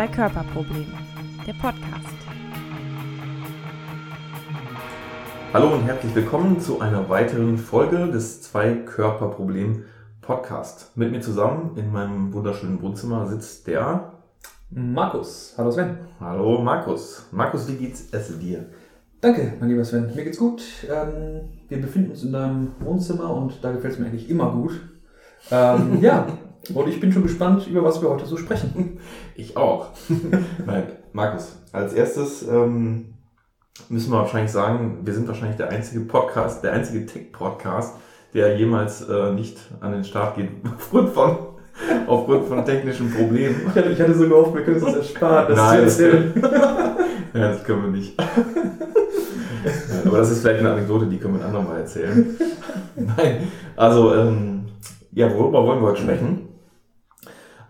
Zwei-Körper-Problem, der Podcast. Hallo und herzlich willkommen zu einer weiteren Folge des Zwei-Körper-Problem Podcast. Mit mir zusammen in meinem wunderschönen Wohnzimmer sitzt der Markus. Hallo Sven. Hallo Markus. Markus, wie geht's es dir? Danke, mein lieber Sven. Mir geht's gut. Ähm, wir befinden uns in deinem Wohnzimmer und da gefällt es mir eigentlich immer gut. Ähm, ja, und ich bin schon gespannt, über was wir heute so sprechen. Ich auch. Nein, Markus, als erstes ähm, müssen wir wahrscheinlich sagen, wir sind wahrscheinlich der einzige Podcast, der einzige Tech-Podcast, der jemals äh, nicht an den Start geht, aufgrund von, aufgrund von technischen Problemen. Ich hatte, ich hatte so gehofft, wir können es uns ersparen. Das Nein, zu erzählen. Ja, das können wir nicht. Aber das ist vielleicht eine Anekdote, die können wir ein andermal erzählen. Nein, also, ähm, ja, worüber wollen wir heute sprechen?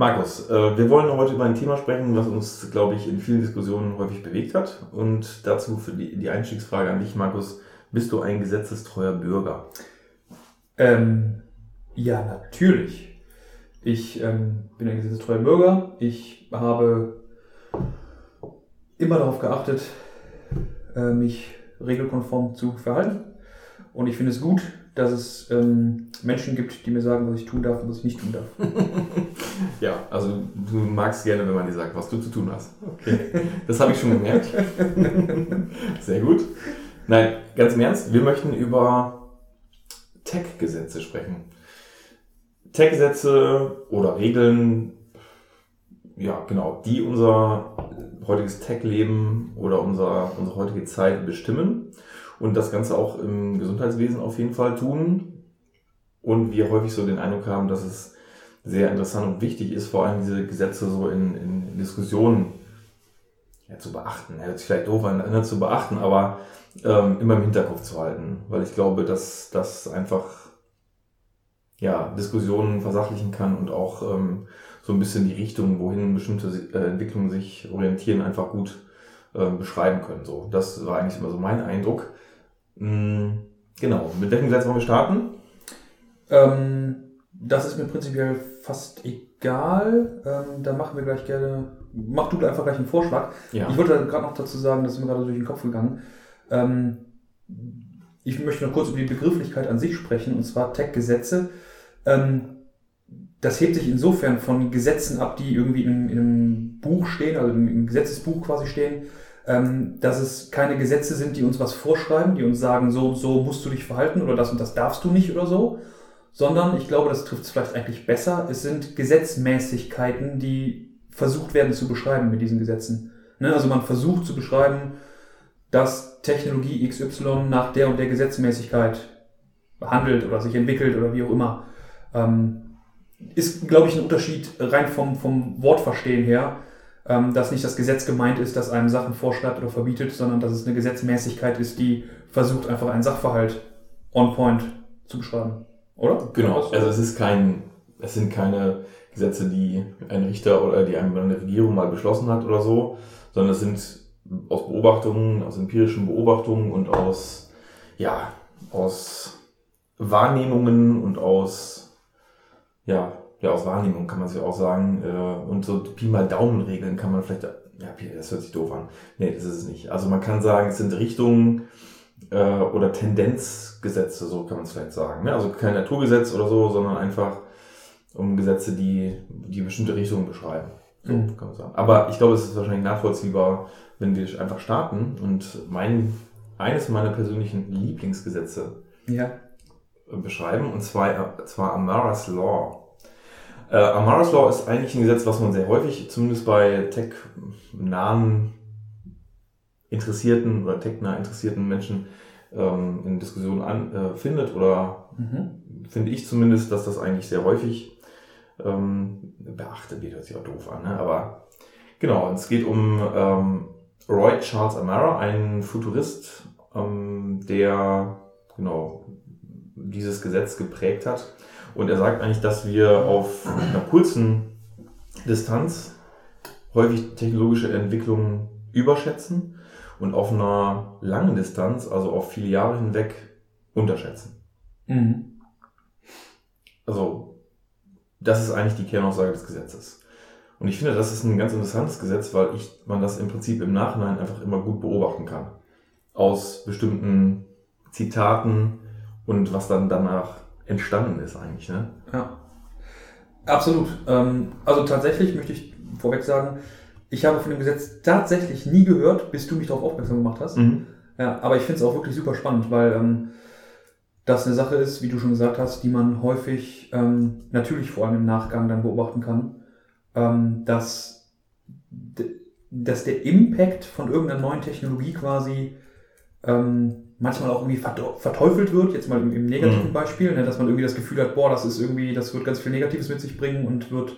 Markus, äh, wir wollen heute über ein Thema sprechen, was uns, glaube ich, in vielen Diskussionen häufig bewegt hat. Und dazu für die, Einstiegsfrage an dich, Markus, bist du ein gesetzestreuer Bürger? Ähm, ja, natürlich. Ich ähm, bin ein gesetzestreuer Bürger. Ich habe immer darauf geachtet, äh, mich regelkonform zu verhalten. Und ich finde es gut, dass es ähm, Menschen gibt, die mir sagen, was ich tun darf und was ich nicht tun darf. Ja, also du magst gerne, wenn man dir sagt, was du zu tun hast. Okay, das habe ich schon gemerkt. Sehr gut. Nein, ganz im Ernst, wir möchten über Tech-Gesetze sprechen. Tech-Gesetze oder Regeln, ja genau, die unser heutiges Tech-Leben oder unser, unsere heutige Zeit bestimmen und das Ganze auch im Gesundheitswesen auf jeden Fall tun. Und wir häufig so den Eindruck haben, dass es sehr interessant und wichtig ist, vor allem diese Gesetze so in, in Diskussionen ja, zu beachten. Ja, sich vielleicht doof an, ne, zu beachten, aber ähm, immer im Hinterkopf zu halten, weil ich glaube, dass das einfach ja, Diskussionen versachlichen kann und auch ähm, so ein bisschen die Richtung, wohin bestimmte äh, Entwicklungen sich orientieren, einfach gut ähm, beschreiben können. So, das war eigentlich immer so mein Eindruck. Mm, genau, mit welchem Gesetz wollen wir starten? Ähm, das ist mir prinzipiell fast egal. Ähm, da machen wir gleich gerne. Mach du einfach gleich einen Vorschlag. Ja. Ich wollte gerade noch dazu sagen, das ist mir gerade durch den Kopf gegangen. Ähm, ich möchte noch kurz über die Begrifflichkeit an sich sprechen, und zwar Tech-Gesetze. Ähm, das hebt sich insofern von Gesetzen ab, die irgendwie in, in einem Buch stehen, also im Gesetzesbuch quasi stehen, dass es keine Gesetze sind, die uns was vorschreiben, die uns sagen, so und so musst du dich verhalten oder das und das darfst du nicht oder so, sondern ich glaube, das trifft es vielleicht eigentlich besser. Es sind Gesetzmäßigkeiten, die versucht werden zu beschreiben mit diesen Gesetzen. Ne? Also man versucht zu beschreiben, dass Technologie XY nach der und der Gesetzmäßigkeit handelt oder sich entwickelt oder wie auch immer. Ähm, ist, glaube ich, ein Unterschied rein vom, vom Wortverstehen her, ähm, dass nicht das Gesetz gemeint ist, das einem Sachen vorschreibt oder verbietet, sondern dass es eine Gesetzmäßigkeit ist, die versucht, einfach einen Sachverhalt on point zu beschreiben. Oder? Genau, also es ist kein, es sind keine Gesetze, die ein Richter oder die eine Regierung mal beschlossen hat oder so, sondern es sind aus Beobachtungen, aus empirischen Beobachtungen und aus, ja, aus Wahrnehmungen und aus, ja, ja, aus Wahrnehmung kann man sich auch sagen, äh, und so Pi mal Daumenregeln kann man vielleicht, ja, Pi, das hört sich doof an. Nee, das ist es nicht. Also man kann sagen, es sind Richtungen, äh, oder Tendenzgesetze, so kann man es vielleicht sagen. Ne? Also kein Naturgesetz oder so, sondern einfach um Gesetze, die die bestimmte Richtungen beschreiben. So Mhm. kann man sagen. Aber ich glaube, es ist wahrscheinlich nachvollziehbar, wenn wir einfach starten und mein, eines meiner persönlichen Lieblingsgesetze Ja. beschreiben, und zwar, äh, zwar Amara's Law. Äh, Amara's Law ist eigentlich ein Gesetz, was man sehr häufig, zumindest bei tech-nahen interessierten oder tech-nah interessierten Menschen ähm, in Diskussionen an, äh, findet oder Mhm. finde ich zumindest, dass das eigentlich sehr häufig ähm, beachtet wird, hört sich auch doof an, ne? aber genau, es geht um ähm, Roy Charles Amara, ein Futurist, ähm, der genau dieses Gesetz geprägt hat und er sagt eigentlich, dass wir auf einer kurzen Distanz häufig technologische Entwicklungen überschätzen und auf einer langen Distanz, also auf viele Jahre hinweg, unterschätzen. Mhm. Also, das ist eigentlich die Kernaussage des Gesetzes. Und ich finde, das ist ein ganz interessantes Gesetz, weil ich, man das im Prinzip im Nachhinein einfach immer gut beobachten kann. Aus bestimmten Zitaten und was dann danach entstanden ist eigentlich. Ne? Ja. Absolut. Ähm, also tatsächlich möchte ich vorweg sagen, ich habe von dem Gesetz tatsächlich nie gehört, bis du mich darauf aufmerksam gemacht hast. Mhm. Ja, aber ich finde es auch wirklich super spannend, weil ähm, das eine Sache ist, wie du schon gesagt hast, die man häufig ähm, natürlich vor allem im Nachgang dann beobachten kann, ähm, dass, dass der Impact von irgendeiner neuen Technologie quasi ähm, manchmal auch irgendwie verte- verteufelt wird, jetzt mal im, im negativen Mhm. Beispiel, ne, dass man irgendwie das Gefühl hat, boah, das ist irgendwie, das wird ganz viel Negatives mit sich bringen und wird,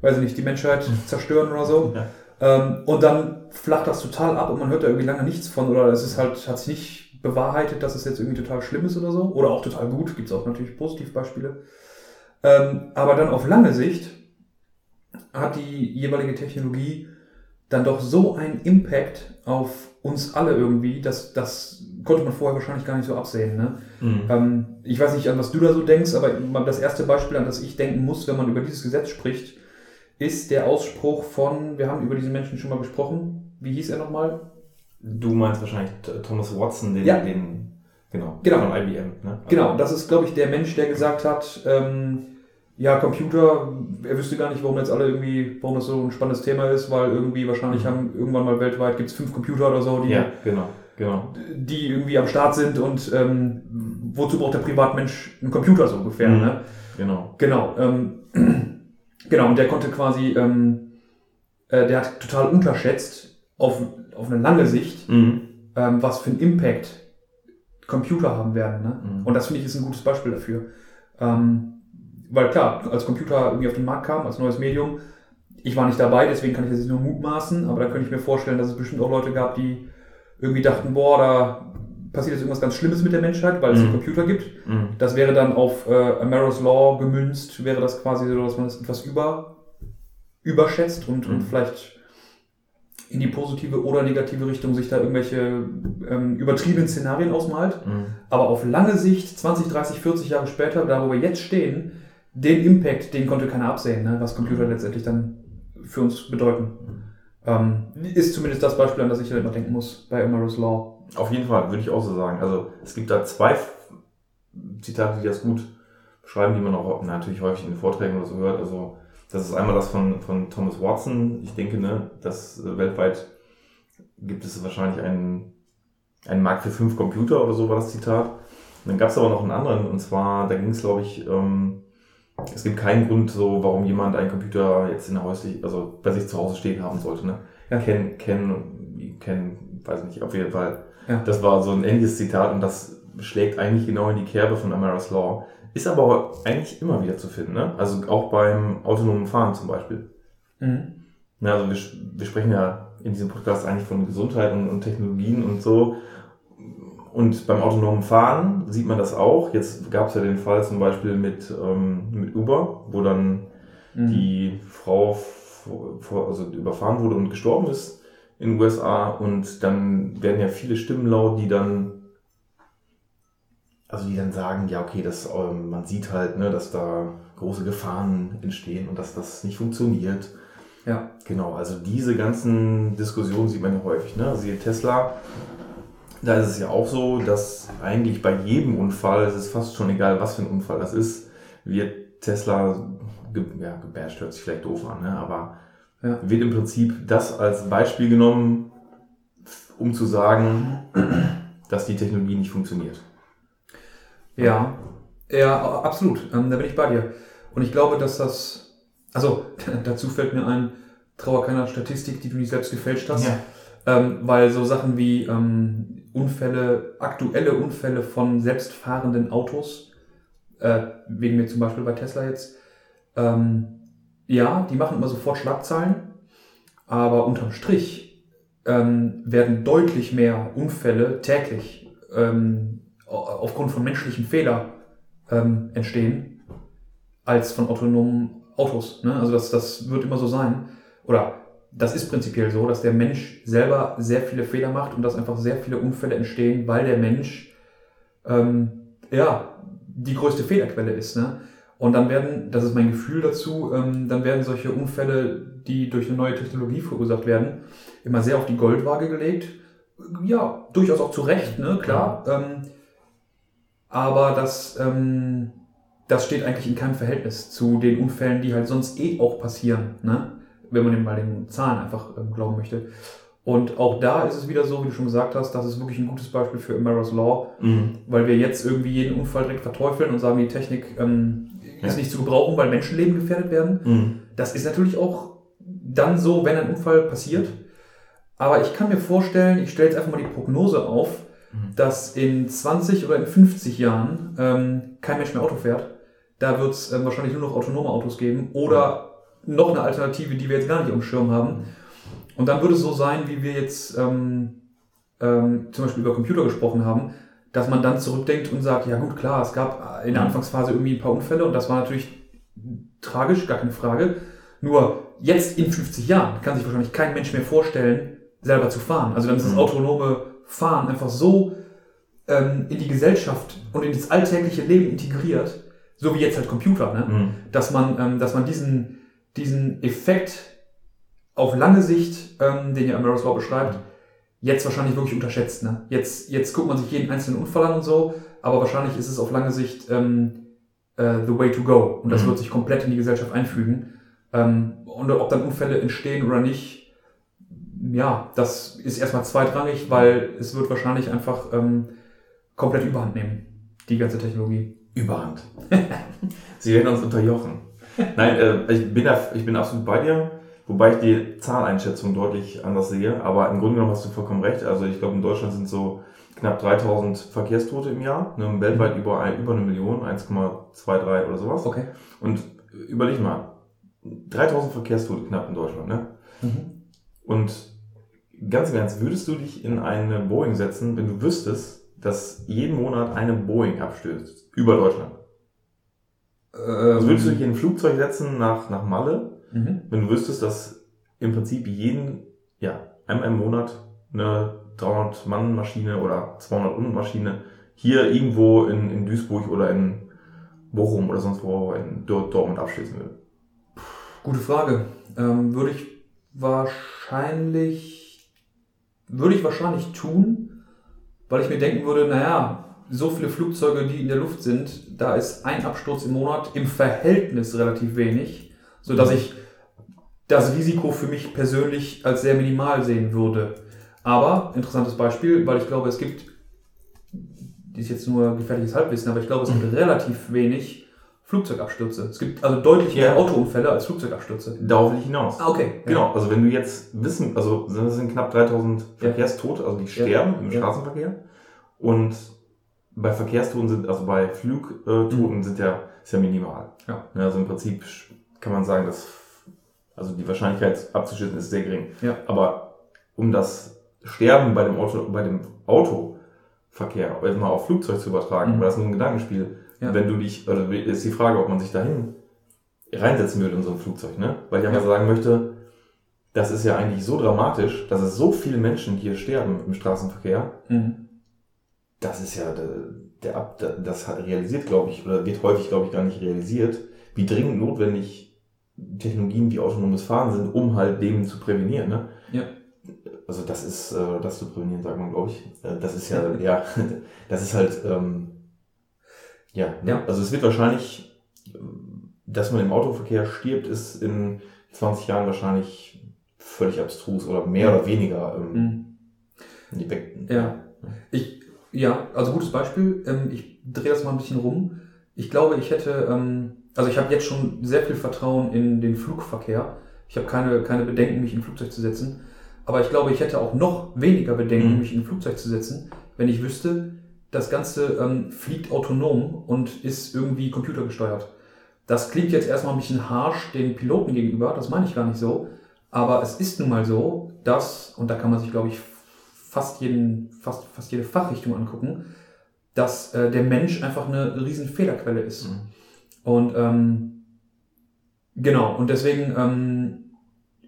weiß ich nicht, die Menschheit zerstören oder so. Ja. Ähm, und dann flacht das total ab und man hört da irgendwie lange nichts von oder es ist halt, hat sich nicht bewahrheitet, dass es jetzt irgendwie total schlimm ist oder so. Oder auch total gut, gibt es auch natürlich Positivbeispiele. Ähm, aber dann auf lange Sicht hat die jeweilige Technologie dann doch so einen Impact auf uns alle irgendwie, dass das konnte man vorher wahrscheinlich gar nicht so absehen. Ne? Mhm. Ähm, ich weiß nicht, an was du da so denkst, aber das erste Beispiel, an das ich denken muss, wenn man über dieses Gesetz spricht, ist der Ausspruch von, wir haben über diesen Menschen schon mal gesprochen, wie hieß er nochmal? Du meinst wahrscheinlich Thomas Watson, den, Ja. den genau, Genau. von IBM. Ne? Also- Genau, das ist, glaube ich, der Mensch, der gesagt hat, ähm, ja, Computer, er wüsste gar nicht, warum jetzt alle irgendwie, warum das so ein spannendes Thema ist, weil irgendwie wahrscheinlich Mhm. haben irgendwann mal weltweit gibt es fünf Computer oder so, die, Ja, genau, genau. die irgendwie am Start sind und ähm, wozu braucht der Privatmensch einen Computer so ungefähr, Mhm. ne? Genau. Genau, ähm, genau, und der konnte quasi, ähm, äh, der hat total unterschätzt auf, auf eine lange Sicht, Mhm. ähm, was für einen Impact Computer haben werden. Ne? Mhm. Und das finde ich ist ein gutes Beispiel dafür. Ähm, weil klar, als Computer irgendwie auf den Markt kam, als neues Medium, ich war nicht dabei, deswegen kann ich das jetzt nur mutmaßen, aber da könnte ich mir vorstellen, dass es bestimmt auch Leute gab, die irgendwie dachten, boah, da passiert jetzt irgendwas ganz Schlimmes mit der Menschheit, weil es Mhm. einen Computer gibt. Mhm. Das wäre dann auf äh, Amaros Law gemünzt, wäre das quasi so, dass man es etwas über, überschätzt und, und Mhm. vielleicht in die positive oder negative Richtung sich da irgendwelche ähm, übertriebenen Szenarien ausmalt. Mhm. Aber auf lange Sicht, 20, 30, 40 Jahre später, da wo wir jetzt stehen, den Impact, den konnte keiner absehen, ne? was Computer letztendlich dann für uns bedeuten. Ähm, ist zumindest das Beispiel, an das ich halt immer denken muss bei Amaros Law. Auf jeden Fall, würde ich auch so sagen. Also es gibt da zwei Zitate, die das gut beschreiben, die man auch natürlich häufig in Vorträgen oder so hört. Also das ist einmal das von, von Thomas Watson. Ich denke, ne, dass äh, weltweit gibt es wahrscheinlich einen, einen Markt für fünf Computer oder so war das Zitat. Und dann gab es aber noch einen anderen, und zwar, da ging es, glaube ich, ähm, es gibt keinen Grund, so, warum jemand einen Computer jetzt in der häuslich, also bei sich zu Hause stehen haben sollte. Ne? Ja. Ken, Ken, Ken, weiß nicht, auf jeden Fall. Ja. Das war so ein ähnliches Zitat und das schlägt eigentlich genau in die Kerbe von Amara's Law. Ist aber eigentlich immer wieder zu finden, ne? Also auch beim autonomen Fahren zum Beispiel. Mhm. Ja, also wir, wir sprechen ja in diesem Podcast eigentlich von Gesundheit und, und Technologien und so. Und beim autonomen Fahren sieht man das auch. Jetzt gab es ja den Fall zum Beispiel mit, ähm, mit Uber, wo dann Mhm. die Frau vor, also überfahren wurde und gestorben ist in den USA. Und dann werden ja viele Stimmen laut, die dann, also die dann sagen, ja, okay, das, ähm, man sieht halt, ne, dass da große Gefahren entstehen und dass das nicht funktioniert. Ja. Genau, also diese ganzen Diskussionen sieht man ja häufig. Ne? Also hier Tesla, da ist es ja auch so, dass eigentlich bei jedem Unfall, es ist fast schon egal, was für ein Unfall das ist, wird Tesla, ge ja, gebasht hört sich vielleicht doof an, ne? aber Ja. wird im Prinzip das als Beispiel genommen, um zu sagen, dass die Technologie nicht funktioniert. Ja, ja, absolut. Ähm, da bin ich bei dir. Und ich glaube, dass das, also dazu fällt mir ein, trauer keiner Statistik, die du nicht selbst gefälscht hast. Ähm, weil so Sachen wie ähm, Unfälle, aktuelle Unfälle von selbstfahrenden Autos, äh, wegen mir zum Beispiel bei Tesla jetzt, ähm, ja, die machen immer sofort Schlagzeilen, aber unterm Strich ähm, werden deutlich mehr Unfälle täglich ähm, au- aufgrund von menschlichen Fehlern ähm, entstehen, als von autonomen Autos. Ne? Also das, das wird immer so sein. Oder das ist prinzipiell so, dass der Mensch selber sehr viele Fehler macht und dass einfach sehr viele Unfälle entstehen, weil der Mensch ähm, ja die größte Fehlerquelle ist. Ne? Und dann werden, das ist mein Gefühl dazu, ähm, dann werden solche Unfälle, die durch eine neue Technologie verursacht werden, immer sehr auf die Goldwaage gelegt. Ja, durchaus auch zu Recht, ne, klar. Ähm, aber das, ähm, das steht eigentlich in keinem Verhältnis zu den Unfällen, die halt sonst eh auch passieren, ne? Wenn man dem mal den Zahlen einfach ähm, glauben möchte. Und auch da ist es wieder so, wie du schon gesagt hast, das ist wirklich ein gutes Beispiel für Amara's Law, Mhm. weil wir jetzt irgendwie jeden Unfall direkt verteufeln und sagen, die Technik ähm, ist Ja. nicht zu gebrauchen, weil Menschenleben gefährdet werden. Mhm. Das ist natürlich auch dann so, wenn ein Unfall passiert. Aber ich kann mir vorstellen, ich stelle jetzt einfach mal die Prognose auf, Mhm. dass in 20 oder in 50 Jahren ähm, kein Mensch mehr Auto fährt. Da wird es ähm, wahrscheinlich nur noch autonome Autos geben oder noch eine Alternative, die wir jetzt gar nicht auf dem Schirm haben. Und dann würde es so sein, wie wir jetzt ähm, ähm, zum Beispiel über Computer gesprochen haben, dass man dann zurückdenkt und sagt, ja gut, klar, es gab in der. Anfangsphase irgendwie ein paar Unfälle und das war natürlich tragisch, gar keine Frage. Nur jetzt in 50 Jahren kann sich wahrscheinlich kein Mensch mehr vorstellen, selber zu fahren. Also dann ist das Mhm. autonome Fahren einfach so ähm, in die Gesellschaft und in das alltägliche Leben integriert, so wie jetzt halt Computer, ne? Mhm. dass man, ähm, dass man diesen, diesen Effekt auf lange Sicht, ähm, den ja Amara's Law beschreibt, jetzt wahrscheinlich wirklich unterschätzt. Ne? Jetzt, jetzt guckt man sich jeden einzelnen Unfall an und so, aber wahrscheinlich ist es auf lange Sicht ähm, äh, the way to go. Und das Mhm. wird sich komplett in die Gesellschaft einfügen. Ähm, und ob dann Unfälle entstehen oder nicht, ja, das ist erstmal zweitrangig, weil es wird wahrscheinlich einfach ähm, komplett überhand nehmen, die ganze Technologie. Überhand. Sie werden uns unterjochen. Nein, äh, ich, bin da, ich bin absolut bei dir, wobei ich die Zahleinschätzung deutlich anders sehe. Aber im Grunde genommen hast du vollkommen recht. Also ich glaube, in Deutschland sind so knapp 3000 Verkehrstote im Jahr. Ne, weltweit über, ein, über eine Million, 1,23 oder sowas. Okay. Und überleg mal, 3000 Verkehrstote knapp in Deutschland. Ne? Und ganz im Ernst, würdest du dich in eine Boeing setzen, wenn du wüsstest, dass jeden Monat eine Boeing abstürzt über Deutschland? Also würdest du dich in ein Flugzeug setzen nach, nach Malle, Mhm. wenn du wüsstest, dass im Prinzip jeden, ja, einmal im Monat eine 300-Mann-Maschine oder 200-Mann-Maschine hier irgendwo in, in Duisburg oder in Bochum oder sonst wo in Dor- Dortmund abstürzen würde? Gute Frage. Ähm, würde ich wahrscheinlich, würde ich wahrscheinlich tun, weil ich mir denken würde, naja, so viele Flugzeuge, die in der Luft sind, da ist ein Absturz im Monat im Verhältnis relativ wenig, so dass ich das Risiko für mich persönlich als sehr minimal sehen würde. Aber, interessantes Beispiel, weil ich glaube, es gibt, die ist jetzt nur gefährliches Halbwissen, aber ich glaube, es gibt relativ wenig Flugzeugabstürze. Es gibt also deutlich mehr Ja. Autounfälle als Flugzeugabstürze. Darauf will ich hinaus. Ah, okay. Genau, also wenn du jetzt wissen, also das sind knapp 3000 Verkehrstote, also die sterben im Ja. Straßenverkehr. Und bei Verkehrstoten sind, also bei Flugtoten sind ja, ist ja minimal. Mhm. Ja. Also im Prinzip kann man sagen, dass, also die Wahrscheinlichkeit abzuschützen ist sehr gering. Ja. Aber um das Sterben bei dem Auto, bei dem Autoverkehr jetzt mal auf Flugzeug zu übertragen, Mhm. weil das nur ein Gedankenspiel, Ja. wenn du dich, also ist die Frage, ob man sich dahin reinsetzen würde in so ein Flugzeug, ne? Weil ich einfach Ja. sagen möchte, das ist ja eigentlich so dramatisch, dass es so viele Menschen hier sterben im Straßenverkehr. Mhm. Das ist ja der, Ab, das realisiert, glaube ich, oder wird häufig, glaube ich, gar nicht realisiert, wie dringend notwendig Technologien wie autonomes Fahren sind, um halt dem zu prävenieren, ne? Ja. Also das ist, äh, das zu prävenieren, sagt man, glaube ich. Äh, Das ist ja, ja, das ist halt, ähm, ja, ne? Ja. also es wird wahrscheinlich, dass man im Autoverkehr stirbt, ist in 20 Jahren wahrscheinlich völlig abstrus oder mehr oder weniger ähm, Mhm. in die Weg. Ja. Ich, ja, also gutes Beispiel. Ähm, ich drehe das mal ein bisschen rum. Ich glaube, ich hätte, ähm, also ich habe jetzt schon sehr viel Vertrauen in den Flugverkehr. Ich habe keine, keine Bedenken, mich in ein Flugzeug zu setzen. Aber ich glaube, ich hätte auch noch weniger Bedenken, Mhm. mich in ein Flugzeug zu setzen, wenn ich wüsste, das Ganze ähm, fliegt autonom und ist irgendwie computergesteuert. Das klingt jetzt erstmal ein bisschen harsh den Piloten gegenüber, das meine ich gar nicht so. Aber es ist nun mal so, dass, und da kann man sich, glaube ich, fast, jeden, fast, fast jede Fachrichtung angucken, dass äh, der Mensch einfach eine riesen Fehlerquelle ist. Mhm. Und ähm, genau, und deswegen ähm,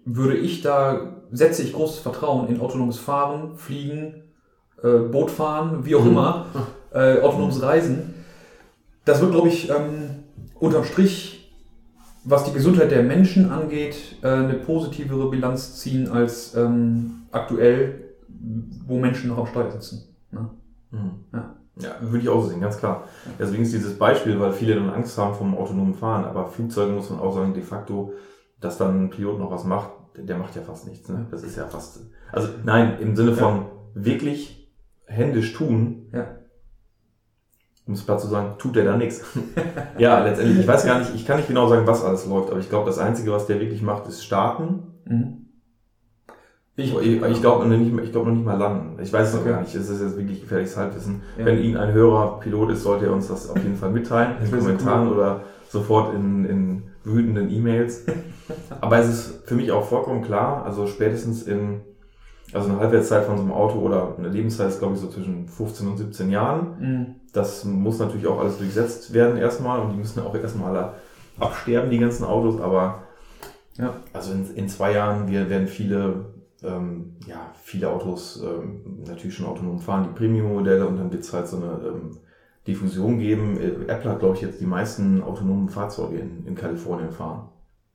würde ich da, setze ich großes Vertrauen in autonomes Fahren, Fliegen, äh, Bootfahren, wie auch Mhm. immer, äh, autonomes Reisen. Das wird, glaube ich, ähm, unterm Strich, was die Gesundheit der Menschen angeht, äh, eine positivere Bilanz ziehen als ähm, aktuell, wo Menschen noch am Steuer sitzen. Ne? Mhm. Ja. Ja, würde ich auch so sehen, ganz klar. Deswegen ist dieses Beispiel, weil viele dann Angst haben vom autonomen Fahren, aber Flugzeuge muss man auch sagen, de facto, dass dann ein Pilot noch was macht, der macht ja fast nichts. Ne? Das ist ja fast. Also nein, im Sinne von wirklich händisch tun, Ja. um es platt zu sagen, tut der da nichts. ja, letztendlich, ich weiß gar nicht, ich kann nicht genau sagen, was alles läuft, aber ich glaube, das Einzige, was der wirklich macht, ist starten. Mhm. Ich, ich, ich glaube noch, nicht ich glaub noch nicht mal landen. Ich weiß es noch Okay. gar nicht. Es ist jetzt wirklich gefährliches Halbwissen. Ja. Wenn irgendein Hörer Pilot ist, sollte er uns das auf jeden Fall mitteilen. In Kommentaren cool. oder sofort in, in wütenden E-Mails. Aber es ist für mich auch vollkommen klar, also spätestens in, also eine Halbwertszeit von so einem Auto oder eine Lebenszeit ist, glaube ich, so zwischen 15 und 17 Jahren. Mhm. Das muss natürlich auch alles durchsetzt werden erstmal und die müssen auch erstmal alle absterben, die ganzen Autos, aber Ja. also in, in zwei Jahren wir, werden viele, ähm, ja, viele Autos ähm, natürlich schon autonom fahren, die Premium-Modelle und dann wird es halt so eine ähm, Diffusion geben. Äh, Apple hat, glaube ich, jetzt die meisten autonomen Fahrzeuge in, in Kalifornien fahren.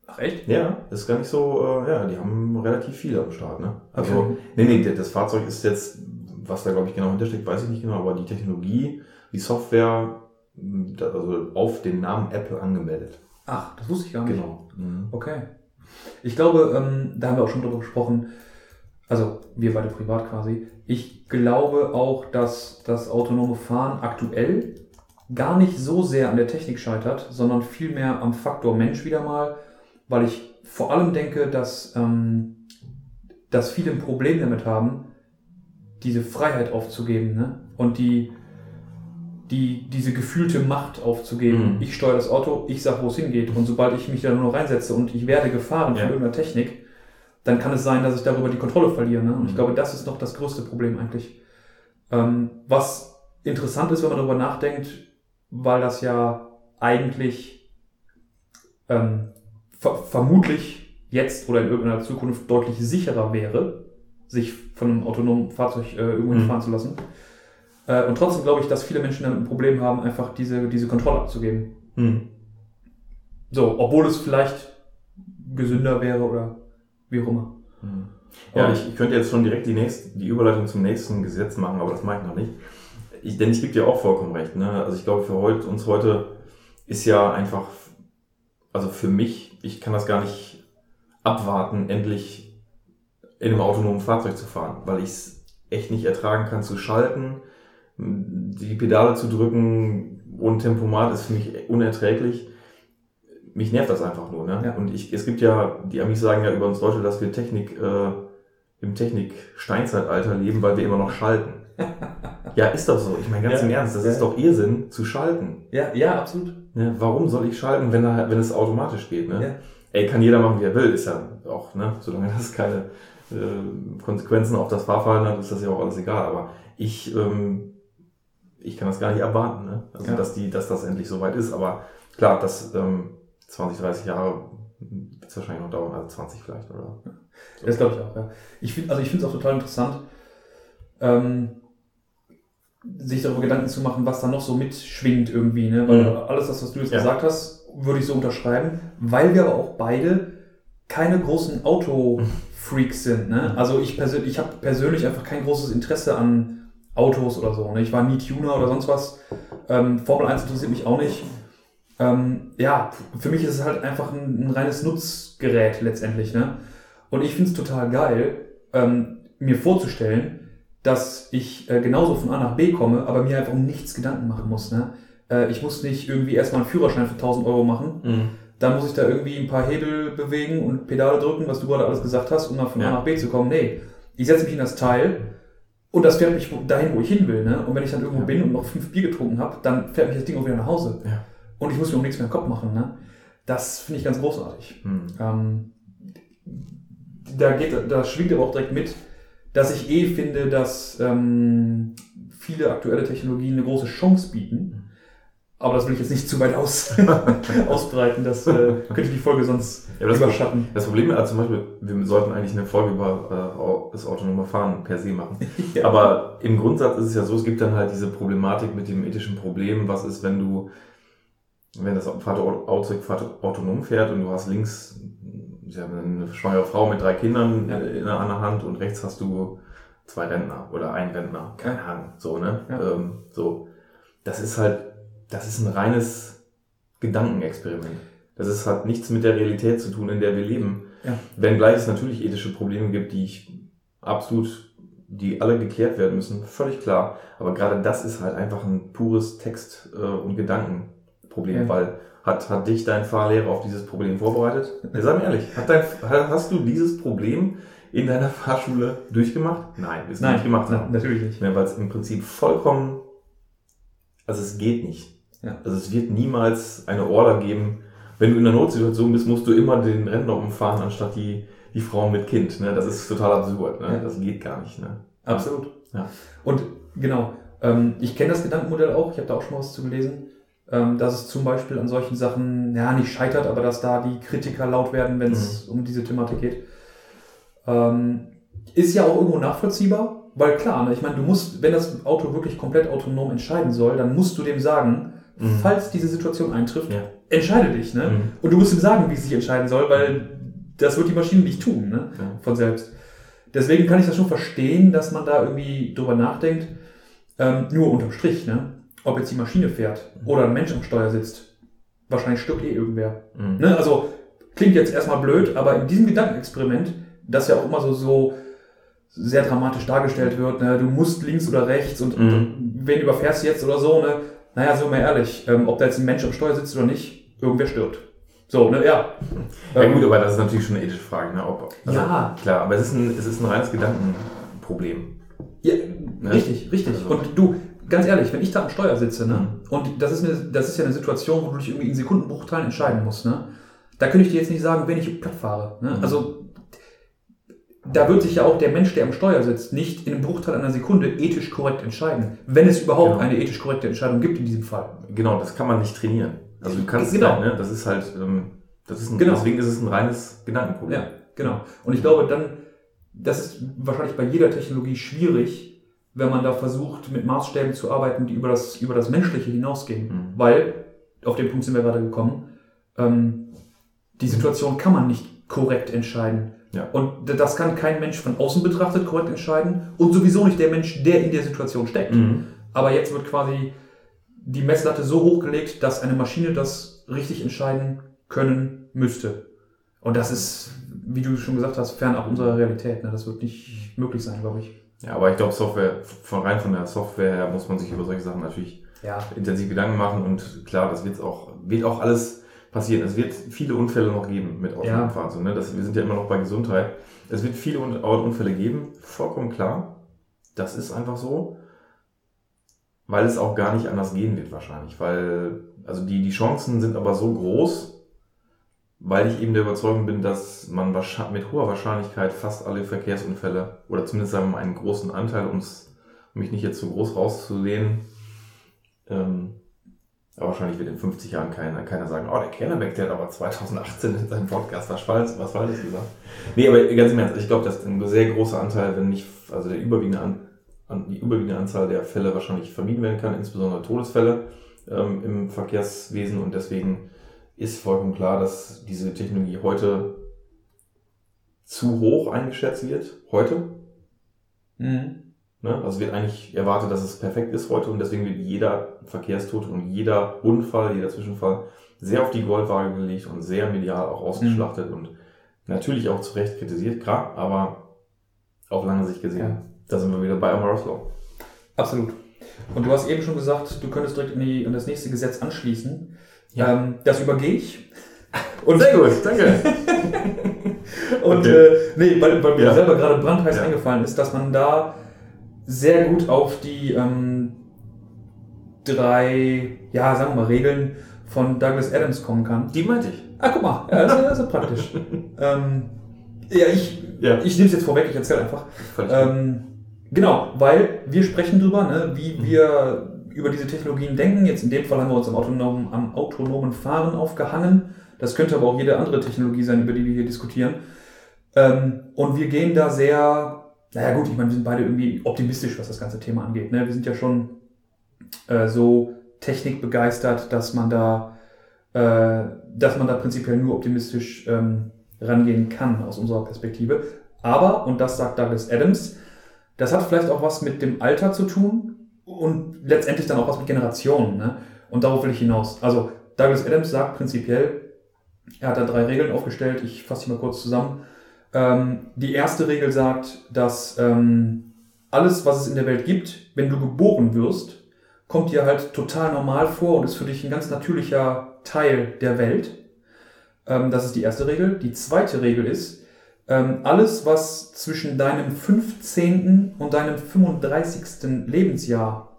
Ach echt? Ja, ist gar nicht so, äh, ja, die haben relativ viele am Start, ne? Also, Okay. nee, nee, das Fahrzeug ist jetzt, was da, glaube ich, genau hintersteckt, weiß ich nicht genau, aber die Technologie, die Software, da- also auf den Namen Apple angemeldet. Ach, das wusste ich gar nicht. Genau. Mhm. Okay. Ich glaube, ähm, da haben wir auch schon drüber gesprochen, also wir beide privat quasi. Ich glaube auch, dass das autonome Fahren aktuell gar nicht so sehr an der Technik scheitert, sondern vielmehr am Faktor Mensch wieder mal, weil ich vor allem denke, dass, ähm, dass viele ein Problem damit haben, diese Freiheit aufzugeben ne? und die, die, diese gefühlte Macht aufzugeben. Mhm. Ich steuere das Auto, ich sage, wo es hingeht. Und sobald ich mich da nur noch reinsetze und ich werde gefahren von Ja. irgendeiner Technik, dann kann es sein, dass ich darüber die Kontrolle verliere. Ne? Und ich Mhm. glaube, das ist noch das größte Problem eigentlich. Ähm, was interessant ist, wenn man darüber nachdenkt, weil das ja eigentlich ähm, ver vermutlich jetzt oder in irgendeiner Zukunft deutlich sicherer wäre, sich von einem autonomen Fahrzeug äh, irgendwo Mhm. hinfahren zu lassen. Äh, und trotzdem glaube ich, dass viele Menschen damit ein Problem haben, einfach diese, diese Kontrolle abzugeben. Mhm. So, obwohl es vielleicht gesünder wäre oder wie auch immer. Mhm. Ja, ich, ich könnte jetzt schon direkt die, nächste, die Überleitung zum nächsten Gesetz machen, aber das mache ich noch nicht. Ich, denn ich gebe dir auch vollkommen recht. Ne? Also ich glaube, für heute, uns heute ist ja einfach, also für mich, ich kann das gar nicht abwarten, endlich in einem autonomen Fahrzeug zu fahren, weil ich es echt nicht ertragen kann zu schalten, die Pedale zu drücken und Tempomat ist für mich unerträglich. Mich nervt das einfach nur. Ne? Ja. Und ich, es gibt ja, die Amis sagen ja über uns Leute, dass wir Technik, äh, im Technik-Steinzeitalter leben, weil wir immer noch schalten. ja, ist doch so. Ich meine ganz Ja. im Ernst, das Ja. ist doch Irrsinn zu schalten. Ja, ja, absolut. Ne? Warum soll ich schalten, wenn, er, wenn es automatisch geht? Ne? Ja. Ey, kann jeder machen, wie er will, ist ja auch, ne? solange das keine äh, Konsequenzen auf das Fahrverhalten hat, ist das ja auch alles egal. Aber ich, ähm, ich kann das gar nicht erwarten, ne? also dass, die, dass das endlich soweit ist. Aber klar, das ähm, 20, 30 Jahre wird es wahrscheinlich noch dauern, also 20 vielleicht, oder? So. Das glaube ich auch, ja. Ich find, also ich finde es auch total interessant, ähm, sich darüber Gedanken zu machen, was da noch so mitschwingt irgendwie, ne? Weil Mhm. alles das, was du jetzt Ja. gesagt hast, würde ich so unterschreiben, weil wir aber auch beide keine großen Auto-Freaks sind, ne? Mhm. Also ich persönlich, ich habe persönlich einfach kein großes Interesse an Autos oder so, ne? Ich war nie Tuner oder sonst was. Ähm, Formel 1 interessiert mich auch nicht. Ähm, ja, für mich ist es halt einfach ein, ein reines Nutzgerät letztendlich, ne? Und ich finde es total geil, ähm, mir vorzustellen, dass ich äh, genauso von A nach B komme, aber mir einfach um nichts Gedanken machen muss. Ne? Äh, ich muss nicht irgendwie erstmal einen Führerschein für 1000 Euro machen, Mhm. dann muss ich da irgendwie ein paar Hebel bewegen und Pedale drücken, was du gerade alles gesagt hast, um dann von Ja. A nach B zu kommen. Nee, ich setze mich in das Teil und das fährt mich dahin, wo ich hin will. Ne? Und wenn ich dann irgendwo Ja. bin und noch fünf Bier getrunken habe, dann fährt mich das Ding auch wieder nach Hause. Ja. Und ich muss mir um nichts mehr im Kopf machen. Ne? Das finde ich ganz großartig. Mhm. Ähm, da, geht, da schwingt aber auch direkt mit, dass ich eh finde, dass ähm, viele aktuelle Technologien eine große Chance bieten. Aber das will ich jetzt nicht zu weit aus, ausbreiten. Das äh, könnte die Folge sonst Ja, das, überschatten. das Problem ist zum Beispiel, wir sollten eigentlich eine Folge über äh, das autonome Fahren per se machen. Ja. Aber im Grundsatz ist es ja so, es gibt dann halt diese Problematik mit dem ethischen Problem, was ist, wenn du wenn das Fahrzeug autonom fährt und du hast links ja, eine schwangere Frau mit drei Kindern Ja. in der anderen Hand und rechts hast du zwei Rentner oder ein Rentner, keine Ahnung, so, ne? Ja. Ähm, so. Das ist halt, das ist ein reines Gedankenexperiment. Das ist, hat nichts mit der Realität zu tun, in der wir leben. Ja. Wenngleich es natürlich ethische Probleme gibt, die ich absolut, die alle geklärt werden müssen, völlig klar. Aber gerade das ist halt einfach ein pures Text- äh, und Gedankenproblem, Ja. weil hat, hat dich dein Fahrlehrer auf dieses Problem vorbereitet? Ja, sag mir ehrlich, hat dein, hast du dieses Problem in deiner Fahrschule durchgemacht? Nein, wirst du nicht gemacht na- haben. natürlich nicht. Ja, weil es im Prinzip vollkommen, also es geht nicht. Ja. Also es wird niemals eine Order geben. Wenn du in einer Notsituation bist, musst du immer den Rentner umfahren, anstatt die, die Frau mit Kind. Ne? Das ist total absurd. Ne? Ja. Das geht gar nicht. Ne? Absolut. Ja. Und genau, ähm, ich kenne das Gedankenmodell auch, ich habe da auch schon mal was zu gelesen, dass es zum Beispiel an solchen Sachen, ja, nicht scheitert, aber dass da die Kritiker laut werden, wenn es um diese Thematik geht. Ähm, ist ja auch irgendwo nachvollziehbar, weil klar, ne, ich meine, du musst, wenn das Auto wirklich komplett autonom entscheiden soll, dann musst du dem sagen, Mhm. falls diese Situation eintrifft, Ja. entscheide dich. Ne? Mhm. Und du musst ihm sagen, wie es sich entscheiden soll, weil das wird die Maschine nicht tun, ne? Ja. von selbst. Deswegen kann ich das schon verstehen, dass man da irgendwie drüber nachdenkt. Ähm, nur unterm Strich, ne? Ob jetzt die Maschine fährt oder ein Mensch am Steuer sitzt, wahrscheinlich stirbt eh irgendwer. Mhm. Ne? Also klingt jetzt erstmal blöd, aber in diesem Gedankenexperiment, das ja auch immer so, so sehr dramatisch dargestellt wird, ne? du musst links oder rechts und Mhm. wen überfährst du jetzt oder so, ne? naja, so mal ehrlich, ähm, ob da jetzt ein Mensch am Steuer sitzt oder nicht, irgendwer stirbt. So, ne, ja. Ja gut, aber das ist natürlich schon eine ethische Frage. Ne? Ob, also, Ja. Klar, aber es ist ein, es ist ein reines Gedankenproblem. Ja, Ne? richtig, richtig. Also- Und du, ganz ehrlich, wenn ich da am Steuer sitze, ne, Mhm. und das ist, eine, das ist ja eine Situation, wo du dich irgendwie in Sekundenbruchteilen entscheiden musst, ne, da könnte ich dir jetzt nicht sagen, wenn ich platt fahre. Ne? Mhm. Also, da wird sich ja auch der Mensch, der am Steuer sitzt, nicht in einem Bruchteil einer Sekunde ethisch korrekt entscheiden. Wenn es überhaupt Genau. eine ethisch korrekte Entscheidung gibt in diesem Fall. Genau, das kann man nicht trainieren. Also du kannst Genau. halt, ne? das ist halt, ähm, das ist ein, Genau. deswegen ist es ein reines Gedankenproblem. Ja, genau. Und ich glaube, dann, das ist wahrscheinlich bei jeder Technologie schwierig, wenn man da versucht, mit Maßstäben zu arbeiten, die über das, über das Menschliche hinausgehen. Mhm. Weil, auf den Punkt sind wir gerade gekommen, ähm, die Situation kann man nicht korrekt entscheiden. Ja. Und das kann kein Mensch von außen betrachtet korrekt entscheiden und sowieso nicht der Mensch, der in der Situation steckt. Mhm. Aber jetzt wird quasi die Messlatte so hochgelegt, dass eine Maschine das richtig entscheiden können müsste. Und das ist, wie du schon gesagt hast, fernab unserer Realität. Ne? Das wird nicht möglich sein, glaube ich. Ja, aber ich glaube, Software, von rein von der Software her muss man sich über solche Sachen natürlich Ja. intensiv Gedanken machen und klar, das wird auch, wird auch alles passieren. Es wird viele Unfälle noch geben mit autonomen Ja. Fahrzeugen. Ne? Das, wir sind ja immer noch bei Gesundheit. Es wird viele Un- Unfälle geben, vollkommen klar. Das ist einfach so. Weil es auch gar nicht anders gehen wird wahrscheinlich. Weil, also die, die Chancen sind aber so groß, weil ich eben der Überzeugung bin, dass man mit hoher Wahrscheinlichkeit fast alle Verkehrsunfälle oder zumindest mal einen großen Anteil, um mich nicht jetzt zu groß rauszulehnen, ähm, aber wahrscheinlich wird in 50 Jahren keiner, keiner sagen, oh, der Kennebeck, der hat aber 2018 in seinem Podcast was Falsches, was Falsches gesagt. Nee, aber ganz im Ernst, ich glaube, dass ein sehr großer Anteil, wenn nicht, also der überwiegende an, an, die überwiegende Anzahl der Fälle wahrscheinlich vermieden werden kann, insbesondere Todesfälle ähm, im Verkehrswesen und deswegen ist vollkommen klar, dass diese Technologie heute zu hoch eingeschätzt wird. Heute. Mhm. Ne? Also wird eigentlich erwartet, dass es perfekt ist heute und deswegen wird jeder Verkehrstote und jeder Unfall, jeder Zwischenfall sehr auf die Goldwaage gelegt und sehr medial auch ausgeschlachtet und natürlich auch zu Recht kritisiert, klar, aber auf lange Sicht gesehen, Ja. da sind wir wieder bei Amara's Law. Absolut. Und du hast eben schon gesagt, du könntest direkt in, die, in das nächste Gesetz anschließen. Ja. Ähm, das übergehe ich. Und, gut, danke. Und Okay. äh, nee, weil, weil mir Ja. selber gerade brandheiß Ja. eingefallen ist, dass man da sehr gut auf die ähm, drei, ja, sagen wir mal, Regeln von Douglas Adams kommen kann. Die meinte ich. Ah, guck mal, ja, das, ist- das ist ja praktisch. ähm, ja, ich, Ja. ich nehme es jetzt vorweg, ich erzähle einfach. Ähm, genau, weil wir sprechen drüber, ne, wie Mhm. wir über diese Technologien denken. Jetzt in dem Fall haben wir uns am autonomen, am autonomen Fahren aufgehangen. Das könnte aber auch jede andere Technologie sein, über die wir hier diskutieren. Ähm, und wir gehen da sehr, naja gut, ich meine, wir sind beide irgendwie optimistisch, was das ganze Thema angeht. Ne? Wir sind ja schon äh, so technikbegeistert, dass man da äh, dass man da prinzipiell nur optimistisch ähm, rangehen kann aus unserer Perspektive. Aber, und das sagt Douglas Adams, das hat vielleicht auch was mit dem Alter zu tun und letztendlich dann auch was mit Generationen. Ne? Und darauf will ich hinaus. Also Douglas Adams sagt prinzipiell, er hat da drei Regeln aufgestellt, ich fasse die mal kurz zusammen. Ähm, die erste Regel sagt, dass ähm, alles, was es in der Welt gibt, wenn du geboren wirst, kommt dir halt total normal vor und ist für dich ein ganz natürlicher Teil der Welt. Ähm, das ist die erste Regel. Die zweite Regel ist, ähm, alles, was zwischen deinem 15. und deinem 35. Lebensjahr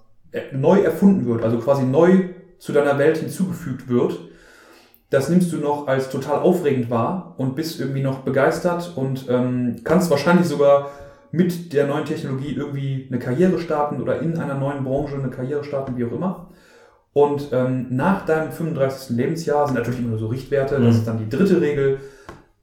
neu erfunden wird, also quasi neu zu deiner Welt hinzugefügt wird, das nimmst du noch als total aufregend wahr und bist irgendwie noch begeistert und ähm, kannst wahrscheinlich sogar mit der neuen Technologie irgendwie eine Karriere starten oder in einer neuen Branche eine Karriere starten, wie auch immer. Und ähm, nach deinem 35. Lebensjahr sind natürlich immer nur so Richtwerte, das Mhm. ist dann die dritte Regel.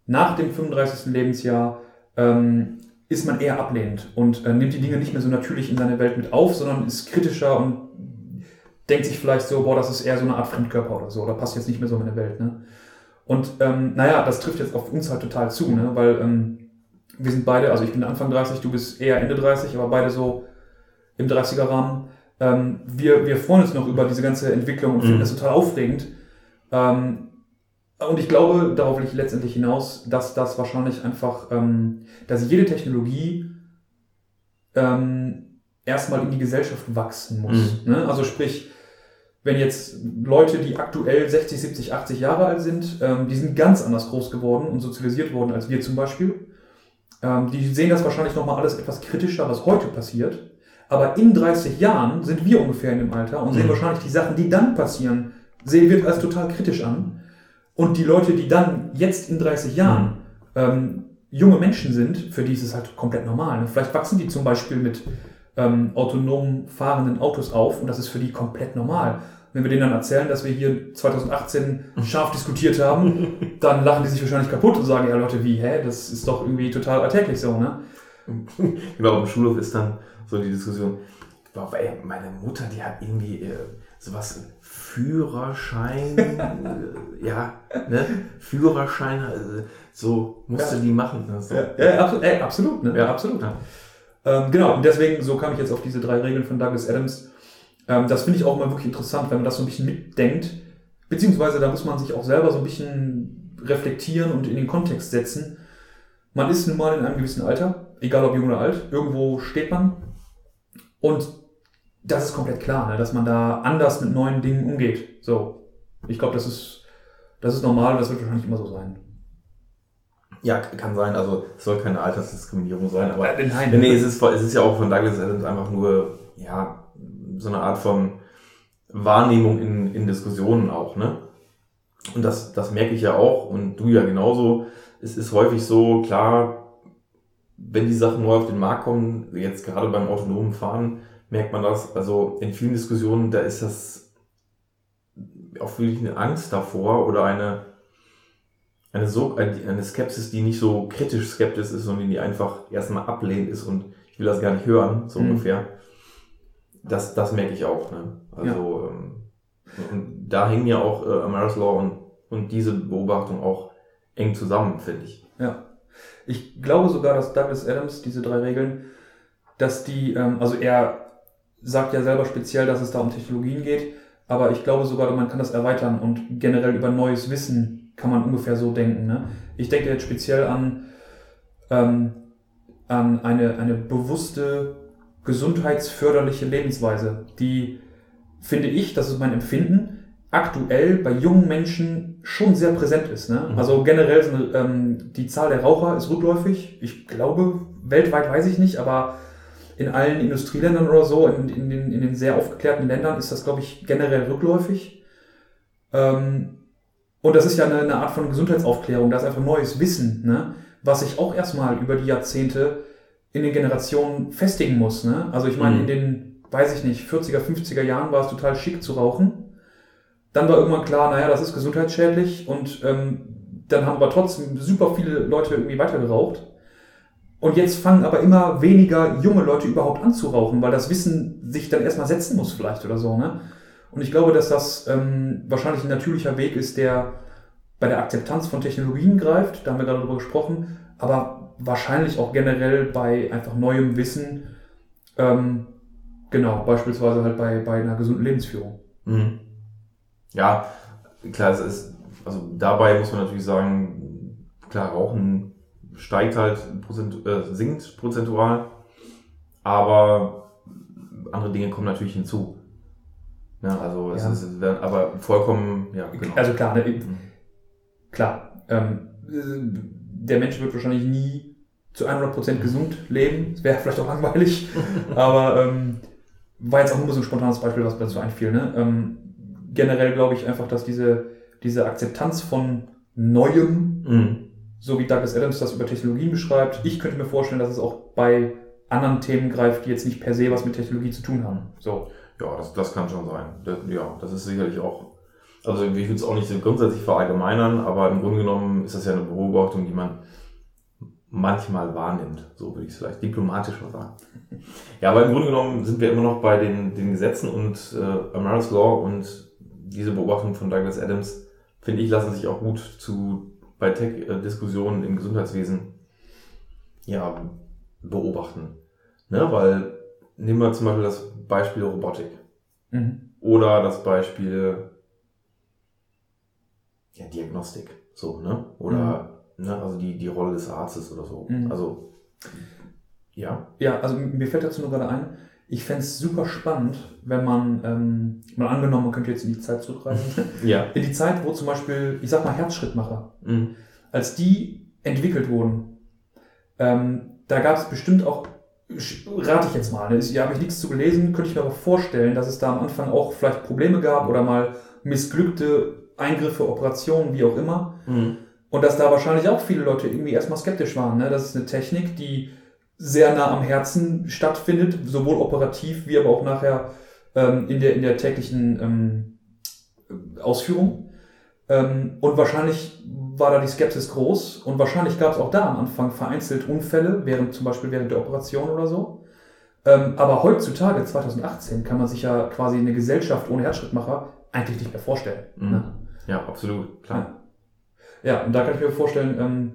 Nach dem 35. Lebensjahr ähm, ist man eher ablehnend und äh, nimmt die Dinge nicht mehr so natürlich in seine Welt mit auf, sondern ist kritischer und denkt sich vielleicht so, boah, das ist eher so eine Art Fremdkörper oder so, oder passt jetzt nicht mehr so in meine Welt. Ne? Und ähm, naja, das trifft jetzt auf uns halt total zu, ne? weil ähm, wir sind beide, also ich bin Anfang 30, du bist eher Ende 30, aber beide so im 30er-Rahmen. Ähm, wir, wir freuen uns noch über diese ganze Entwicklung und finden Mhm. das total aufregend. Ähm, und ich glaube, darauf will ich letztendlich hinaus, dass das wahrscheinlich einfach, ähm, dass jede Technologie ähm, erstmal in die Gesellschaft wachsen muss. Ne? Also sprich, wenn jetzt Leute, die aktuell 60, 70, 80 Jahre alt sind, ähm, die sind ganz anders groß geworden und sozialisiert worden als wir zum Beispiel. Ähm, die sehen das wahrscheinlich nochmal alles etwas kritischer, was heute passiert. Aber in 30 Jahren sind wir ungefähr in dem Alter und sehen Mhm. wahrscheinlich die Sachen, die dann passieren, sehen wir als total kritisch an. Und die Leute, die dann jetzt in 30 Jahren ähm, junge Menschen sind, für die ist es halt komplett normal. Ne? Vielleicht wachsen die zum Beispiel mit ähm, autonom fahrenden Autos auf und das ist für die komplett normal. Wenn wir denen dann erzählen, dass wir hier 2018 scharf diskutiert haben, dann lachen die sich wahrscheinlich kaputt und sagen, ja Leute, wie, hä, das ist doch irgendwie total alltäglich so, ne? Genau, am Schulhof ist dann so die Diskussion, meine Mutter, die hat irgendwie sowas, Führerschein, äh, ja, ne, Führerschein, äh, so musste Ja. die machen. Ne, so. Ja, ja absolut, ey, absolut, ne? Ja. absolut. Ja. Ähm, genau, und deswegen, so kam ich jetzt auf diese drei Regeln von Douglas Adams. Ähm, das finde ich auch mal wirklich interessant, wenn man das so ein bisschen mitdenkt. Beziehungsweise da muss man sich auch selber so ein bisschen reflektieren und in den Kontext setzen. Man ist nun mal in einem gewissen Alter, egal ob jung oder alt, irgendwo steht man. Und das ist komplett klar, ne, dass man da anders mit neuen Dingen umgeht. So, ich glaube, das ist, das ist normal und das wird wahrscheinlich immer so sein. Ja, kann sein, also es soll keine Altersdiskriminierung sein, aber Äh, nein, Nee, nee, es ist, es ist ja auch von Douglas Adams einfach nur, ja, so eine Art von Wahrnehmung in, in Diskussionen auch, ne? Und das, das merke ich ja auch und du ja genauso. Es ist häufig so, klar, wenn die Sachen neu auf den Markt kommen, jetzt gerade beim autonomen Fahren, merkt man das. Also in vielen Diskussionen, da ist das auch wirklich eine Angst davor oder eine, eine, so, eine Skepsis, die nicht so kritisch skeptisch ist, sondern die einfach erstmal ablehnt ist und ich will das gar nicht hören, so Mhm. ungefähr. Das, das merke ich auch. Ne? Also ähm, und da hängen ja auch äh, Amaris Law und, und diese Beobachtung auch eng zusammen, finde ich. Ja. Ich glaube sogar, dass Douglas Adams diese drei Regeln, dass die, ähm, also er sagt ja selber speziell, dass es da um Technologien geht, aber ich glaube sogar, man kann das erweitern und generell über neues Wissen kann man ungefähr so denken. Ne? Ich denke jetzt speziell an, ähm, an eine, eine bewusste, gesundheitsförderliche Lebensweise, die, finde ich, das ist mein Empfinden, aktuell bei jungen Menschen schon sehr präsent ist. Ne? Mhm. Also generell ähm, die Zahl der Raucher ist rückläufig. Ich glaube, weltweit weiß ich nicht, aber in allen Industrieländern oder so, in, in, den, in den sehr aufgeklärten Ländern ist das, glaube ich, generell rückläufig. Ähm, und das ist ja eine, eine Art von Gesundheitsaufklärung, da ist einfach neues Wissen, ne? was sich auch erstmal über die Jahrzehnte in den Generationen festigen muss. Ne? Also ich meine, Mhm. in den, weiß ich nicht, 40er, 50er Jahren war es total schick zu rauchen. Dann war irgendwann klar, naja, das ist gesundheitsschädlich und ähm, dann haben aber trotzdem super viele Leute irgendwie weitergeraucht. Und jetzt fangen aber immer weniger junge Leute überhaupt an zu rauchen, weil das Wissen sich dann erstmal setzen muss vielleicht oder so. Ne? Und ich glaube, dass das ähm, wahrscheinlich ein natürlicher Weg ist, der bei der Akzeptanz von Technologien greift. Da haben wir gerade drüber gesprochen. Aber wahrscheinlich auch generell bei einfach neuem Wissen. Ähm, genau, beispielsweise halt bei, bei einer gesunden Lebensführung. Mhm. Ja, klar, es ist, also dabei muss man natürlich sagen, klar, Rauchen steigt halt, prozent, äh, sinkt prozentual, aber andere Dinge kommen natürlich hinzu. Ja, also es Ja. ist aber vollkommen, ja, genau. Also klar, ne, Mhm. klar, ähm, äh, der Mensch wird wahrscheinlich nie zu 100% gesund leben. Das wäre vielleicht auch langweilig. aber ähm, war jetzt auch nur so ein spontanes Beispiel, was mir dazu einfiel. Ne? Ähm, generell glaube ich einfach, dass diese, diese Akzeptanz von Neuem, Mhm. So wie Douglas Adams das über Technologien beschreibt, ich könnte mir vorstellen, dass es auch bei anderen Themen greift, die jetzt nicht per se was mit Technologie zu tun haben. So. Ja, das, das kann schon sein. Das, ja, das ist sicherlich auch. Also ich will es auch nicht so grundsätzlich verallgemeinern, aber im Grunde genommen ist das ja eine Beobachtung, die man manchmal wahrnimmt. So würde ich es vielleicht diplomatisch mal sagen. Ja, aber im Grunde genommen sind wir immer noch bei den, den Gesetzen und äh, Amara's Law und diese Beobachtung von Douglas Adams, finde ich, lassen sich auch gut zu bei Tech-Diskussionen im Gesundheitswesen ja, beobachten. Ne? Weil nehmen wir zum Beispiel das Beispiel Robotik. Mhm. Oder das Beispiel ja, Diagnostik. So, ne? Oder ne, also die, die Rolle des Arztes oder so. Mhm. Also, ja. Ja, also mir fällt dazu nur gerade ein, ich fänd's super spannend, wenn man, ähm, mal angenommen, man könnte jetzt in die Zeit zurückreisen, Ja. in die Zeit, wo zum Beispiel, ich sag mal, Herzschrittmacher, Mhm. als die entwickelt wurden, ähm, da gab es bestimmt auch, rate ich jetzt mal, ne, ja, habe ich nichts zu gelesen, könnte ich mir aber vorstellen, dass es da am Anfang auch vielleicht Probleme gab oder mal missglückte Eingriffe, Operationen, wie auch immer. Mhm. Und dass da wahrscheinlich auch viele Leute irgendwie erstmal skeptisch waren. Ne? Das ist eine Technik, die sehr nah am Herzen stattfindet, sowohl operativ wie aber auch nachher ähm, in, der, in der täglichen ähm, Ausführung. Ähm, und wahrscheinlich war da die Skepsis groß und wahrscheinlich gab es auch da am Anfang vereinzelt Unfälle, während zum Beispiel während der Operation oder so. Ähm, aber heutzutage, 2018, kann man sich ja quasi eine Gesellschaft ohne Herzschrittmacher eigentlich nicht mehr vorstellen. Mhm. Ne? Ja, absolut, klar. Ja, und da kann ich mir vorstellen, ähm,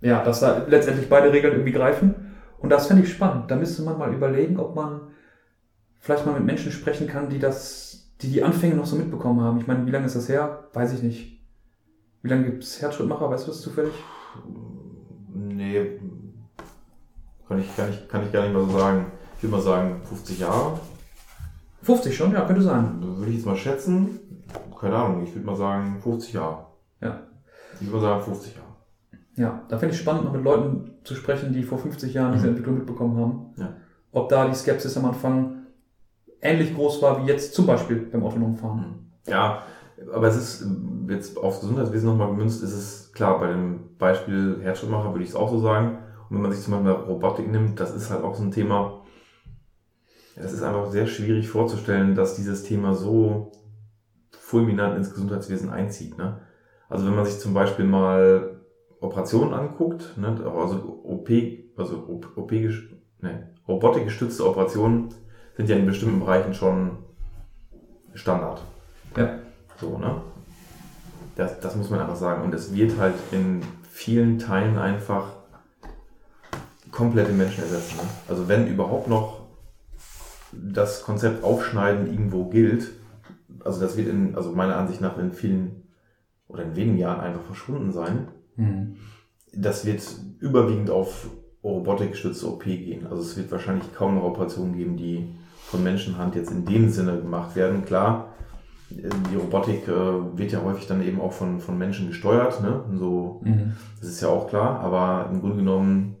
ja, dass da letztendlich beide Regeln irgendwie greifen. Und das fände ich spannend. Da müsste man mal überlegen, ob man vielleicht mal mit Menschen sprechen kann, die das, die die Anfänge noch so mitbekommen haben. Ich meine, wie lange ist das her? Weiß ich nicht. Wie lange gibt es Herzschrittmacher? Weißt du das zufällig? Nee, kann ich, kann, ich, kann ich gar nicht mal so sagen. Ich würde mal sagen 50 Jahre. 50 schon? Ja, könnte sein. Würde ich jetzt mal schätzen. Keine Ahnung, ich würde mal sagen 50 Jahre. Ja. Ich würde mal sagen 50 Jahre. Ja, da fände ich spannend, mal mit Leuten zu sprechen, die vor 50 Jahren diese Mhm. Entwicklung mitbekommen haben. Ja. Ob da die Skepsis am Anfang ähnlich groß war wie jetzt zum Beispiel beim autonomen Fahren. Ja, aber es ist jetzt aufs Gesundheitswesen nochmal gemünzt, ist es klar, bei dem Beispiel Herzschrittmacher würde ich es auch so sagen. Und wenn man sich zum Beispiel Robotik nimmt, das ist halt auch so ein Thema, es ist einfach sehr schwierig vorzustellen, dass dieses Thema so fulminant ins Gesundheitswesen einzieht. Ne? Also wenn man sich zum Beispiel mal Operationen anguckt, ne, also OP, also OP, ne, robotikgestützte Operationen sind ja in bestimmten Bereichen schon Standard. Ja. So, ne? Das, das muss man einfach sagen. Und es wird halt in vielen Teilen einfach komplette Menschen ersetzen. Ne? Also wenn überhaupt noch das Konzept Aufschneiden irgendwo gilt, also das wird in, also meiner Ansicht nach in vielen oder in wenigen Jahren einfach verschwunden sein. Mhm. Das wird überwiegend auf robotikgestützte OP gehen. Also es wird wahrscheinlich kaum noch Operationen geben, die von Menschenhand jetzt in dem Sinne gemacht werden. Klar, die Robotik äh, wird ja häufig dann eben auch von, von Menschen gesteuert, ne? So, Mhm. das ist ja auch klar, aber im Grunde genommen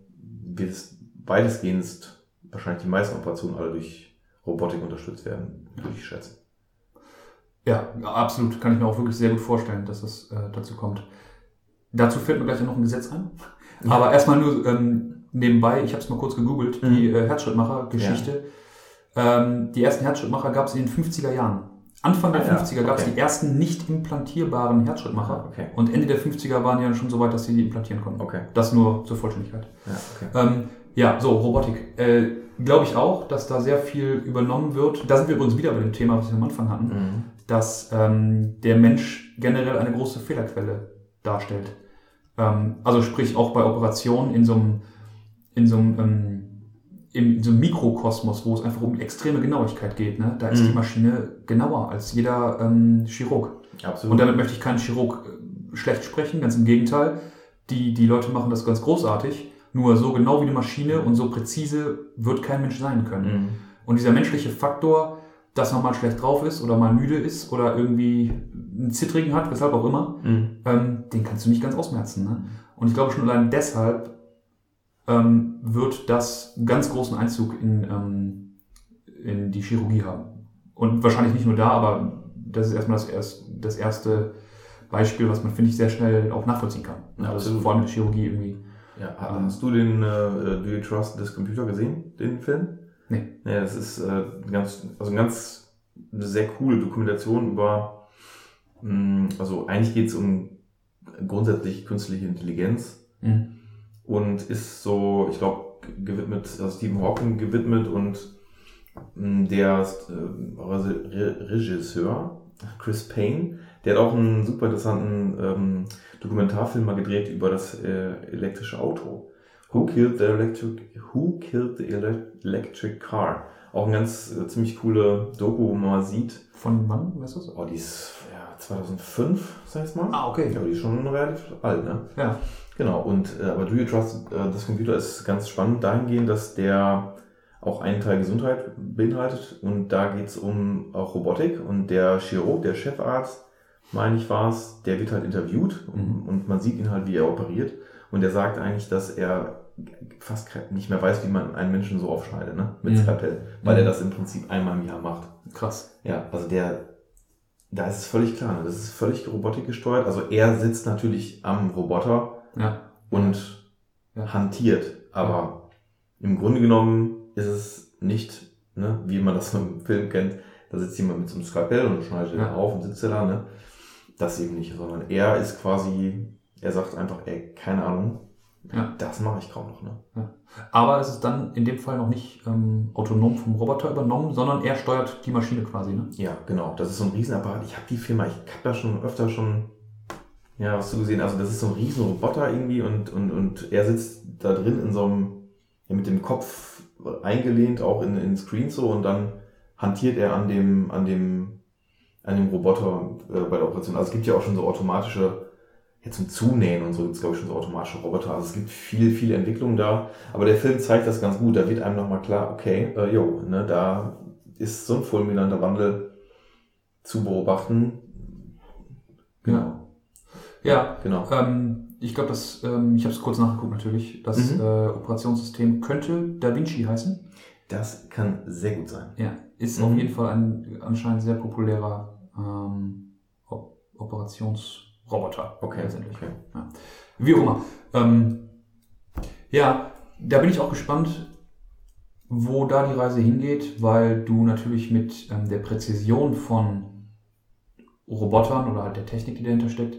wird es weitestgehend wahrscheinlich die meisten Operationen alle durch Robotik unterstützt werden, würde ich schätzen. Ja, absolut. Kann ich mir auch wirklich sehr gut vorstellen, dass es äh, dazu kommt. Dazu fällt mir gleich noch ein Gesetz ein. Ja. Aber erstmal nur ähm, nebenbei, ich habe es mal kurz gegoogelt, die Mhm. äh, Herzschrittmacher-Geschichte. Ähm, die ersten Herzschrittmacher gab es in den 50er Jahren. Anfang der Ah, ja, 50er gab es okay. die ersten nicht implantierbaren Herzschrittmacher. Okay. Und Ende der 50er waren die dann schon so weit, dass sie die implantieren konnten. Okay. Das nur zur Vollständigkeit. Ja, okay. Ähm, Ja, so, Robotik. Äh, Glaube ich auch, dass da sehr viel übernommen wird. Da sind wir übrigens wieder bei dem Thema, was wir am Anfang hatten, Mhm. dass ähm, der Mensch generell eine große Fehlerquelle darstellt. Ähm, also sprich auch bei Operationen in so einem, in so einem, ähm, in so einem Mikrokosmos, wo es einfach um extreme Genauigkeit geht. Ne? Da ist Mhm. die Maschine genauer als jeder ähm, Chirurg. Absolut. Und damit möchte ich keinen Chirurg äh, schlecht sprechen, ganz im Gegenteil. Die, die Leute machen das ganz großartig. Nur so genau wie eine Maschine und so präzise wird kein Mensch sein können. Mhm. Und dieser menschliche Faktor, dass man mal schlecht drauf ist oder mal müde ist oder irgendwie einen Zittrigen hat, weshalb auch immer, Mhm. ähm, den kannst du nicht ganz ausmerzen. Ne? Und ich glaube schon allein deshalb ähm, wird das ganz großen Einzug in, ähm, in die Chirurgie haben. Und wahrscheinlich nicht nur da, aber das ist erstmal das, erst, das erste Beispiel, was man, finde ich, sehr schnell auch nachvollziehen kann. Ja, also absolut. vor allem mit der Chirurgie irgendwie. Ja, hast du den äh, Do You Trust This Computer gesehen, den Film? Nee. Ja, das ist äh, ganz, also eine ganz eine sehr coole Dokumentation über, mh, also eigentlich geht es um grundsätzlich künstliche Intelligenz Mhm. und ist so, ich glaube, gewidmet, also Stephen Hawking gewidmet und mh, der äh, Re- Regisseur, Chris Payne, der hat auch einen super interessanten ähm, Dokumentarfilm mal gedreht über das äh, elektrische Auto. Who killed the electric, who killed the ele- electric car? Auch eine ganz äh, ziemlich coole Doku, wo man mal sieht, Von wann, weißt du das? oh, die ist ja, 2005, sag ich mal. Ah, okay. Ja, aber die ist schon relativ alt, ne? Ja. Genau, und äh, aber Do You Trust äh, das Computer ist ganz spannend dahingehend, dass der auch einen Teil Gesundheit beinhaltet und da geht's um auch Robotik und der Chirurg, der Chefarzt, meine ich war es, der wird halt interviewt Mhm. und, und man sieht ihn halt, wie er operiert und der sagt eigentlich, dass er fast nicht mehr weiß, wie man einen Menschen so aufschneidet, ne? Mit Mhm. Skalpell, weil Mhm. er das im Prinzip einmal im Jahr macht. Krass. Ja, also der, da ist es völlig klar, ne? das ist völlig robotikgesteuert. Also er sitzt natürlich am Roboter Ja. und Ja. hantiert, aber im Grunde genommen ist es nicht, ne, wie man das im Film kennt, da sitzt jemand mit so einem Skalpell und schneidet Ja. auf und sitzt da, ne? Das eben nicht, sondern er ist quasi, er sagt einfach, ey, keine Ahnung, Ja. das mache ich kaum noch, ne? Aber es ist dann in dem Fall noch nicht ähm, autonom vom Roboter übernommen, sondern er steuert die Maschine quasi. Ne? Ja, genau. Das ist so ein Riesenapparat. Ich habe die Firma, ich habe da schon öfter schon, ja, was du gesehen. Also das ist so ein riesen Roboter irgendwie und, und, und er sitzt da drin in so einem, ja, mit dem Kopf eingelehnt auch in, in Screen so und dann hantiert er an dem, an dem, an dem Roboter äh, bei der Operation. Also es gibt ja auch schon so automatische, jetzt zum Zunähen und so gibt es glaube ich schon so automatische Roboter. Also es gibt viel, viel Entwicklung da. Aber der Film zeigt das ganz gut. Da wird einem nochmal klar, okay, äh, jo, ne, da ist so ein fulminanter Wandel zu beobachten. Ja. Ja, Genau. ähm, ich glaube, dass ähm, ich habe es kurz nachgeguckt natürlich. Das Mhm. äh, Operationssystem könnte Da Vinci heißen. Das kann sehr gut sein. Ja, ist Mhm. auf jeden Fall ein anscheinend sehr populärer ähm, Op Operationsroboter. Okay. letztendlich. okay. Wie auch immer. Ähm, ja, da bin ich auch gespannt, wo da die Reise hingeht, weil du natürlich mit ähm, der Präzision von Robotern oder halt der Technik, die dahinter steckt,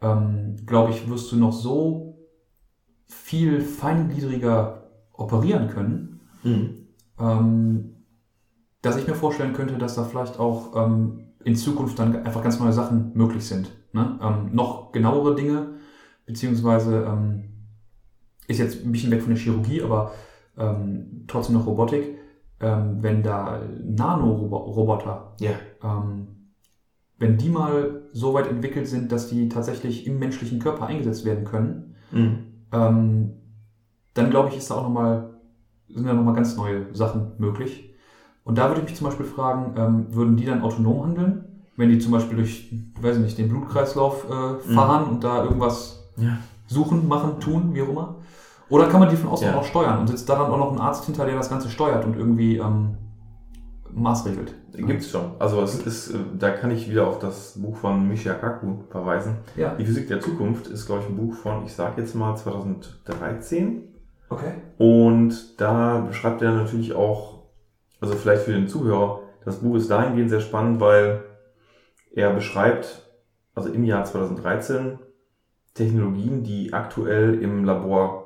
ähm, glaube ich, wirst du noch so viel feingliedriger operieren können, Mhm. ähm, dass ich mir vorstellen könnte, dass da vielleicht auch ähm, in Zukunft dann einfach ganz neue Sachen möglich sind. Ne? Ähm, noch genauere Dinge, beziehungsweise ähm, ist jetzt ein bisschen weg von der Chirurgie, aber ähm, trotzdem noch Robotik. Ähm, wenn da Nanoroboter, Ja. ähm, wenn die mal so weit entwickelt sind, dass die tatsächlich im menschlichen Körper eingesetzt werden können, ähm, dann glaube ich, ist da auch noch mal, sind da nochmal ganz neue Sachen möglich. Und da würde ich mich zum Beispiel fragen, würden die dann autonom handeln? Wenn die zum Beispiel durch, weiß ich nicht, den Blutkreislauf äh, fahren und da irgendwas Ja. suchen, machen, tun, wie auch immer? Oder kann man die von außen Ja. auch steuern und sitzt da dann auch noch ein Arzt hinter, der das Ganze steuert und irgendwie ähm, maßregelt? Gibt's schon. Also es ist, äh, da kann ich wieder auf das Buch von Michia Kaku verweisen. Ja. Die Physik der Zukunft ist, glaube ich, ein Buch von, ich sage jetzt mal 2013. Okay. Und da beschreibt er natürlich auch, also vielleicht für den Zuhörer, das Buch ist dahingehend sehr spannend, weil er beschreibt, also im Jahr 2013, Technologien, die aktuell im Labor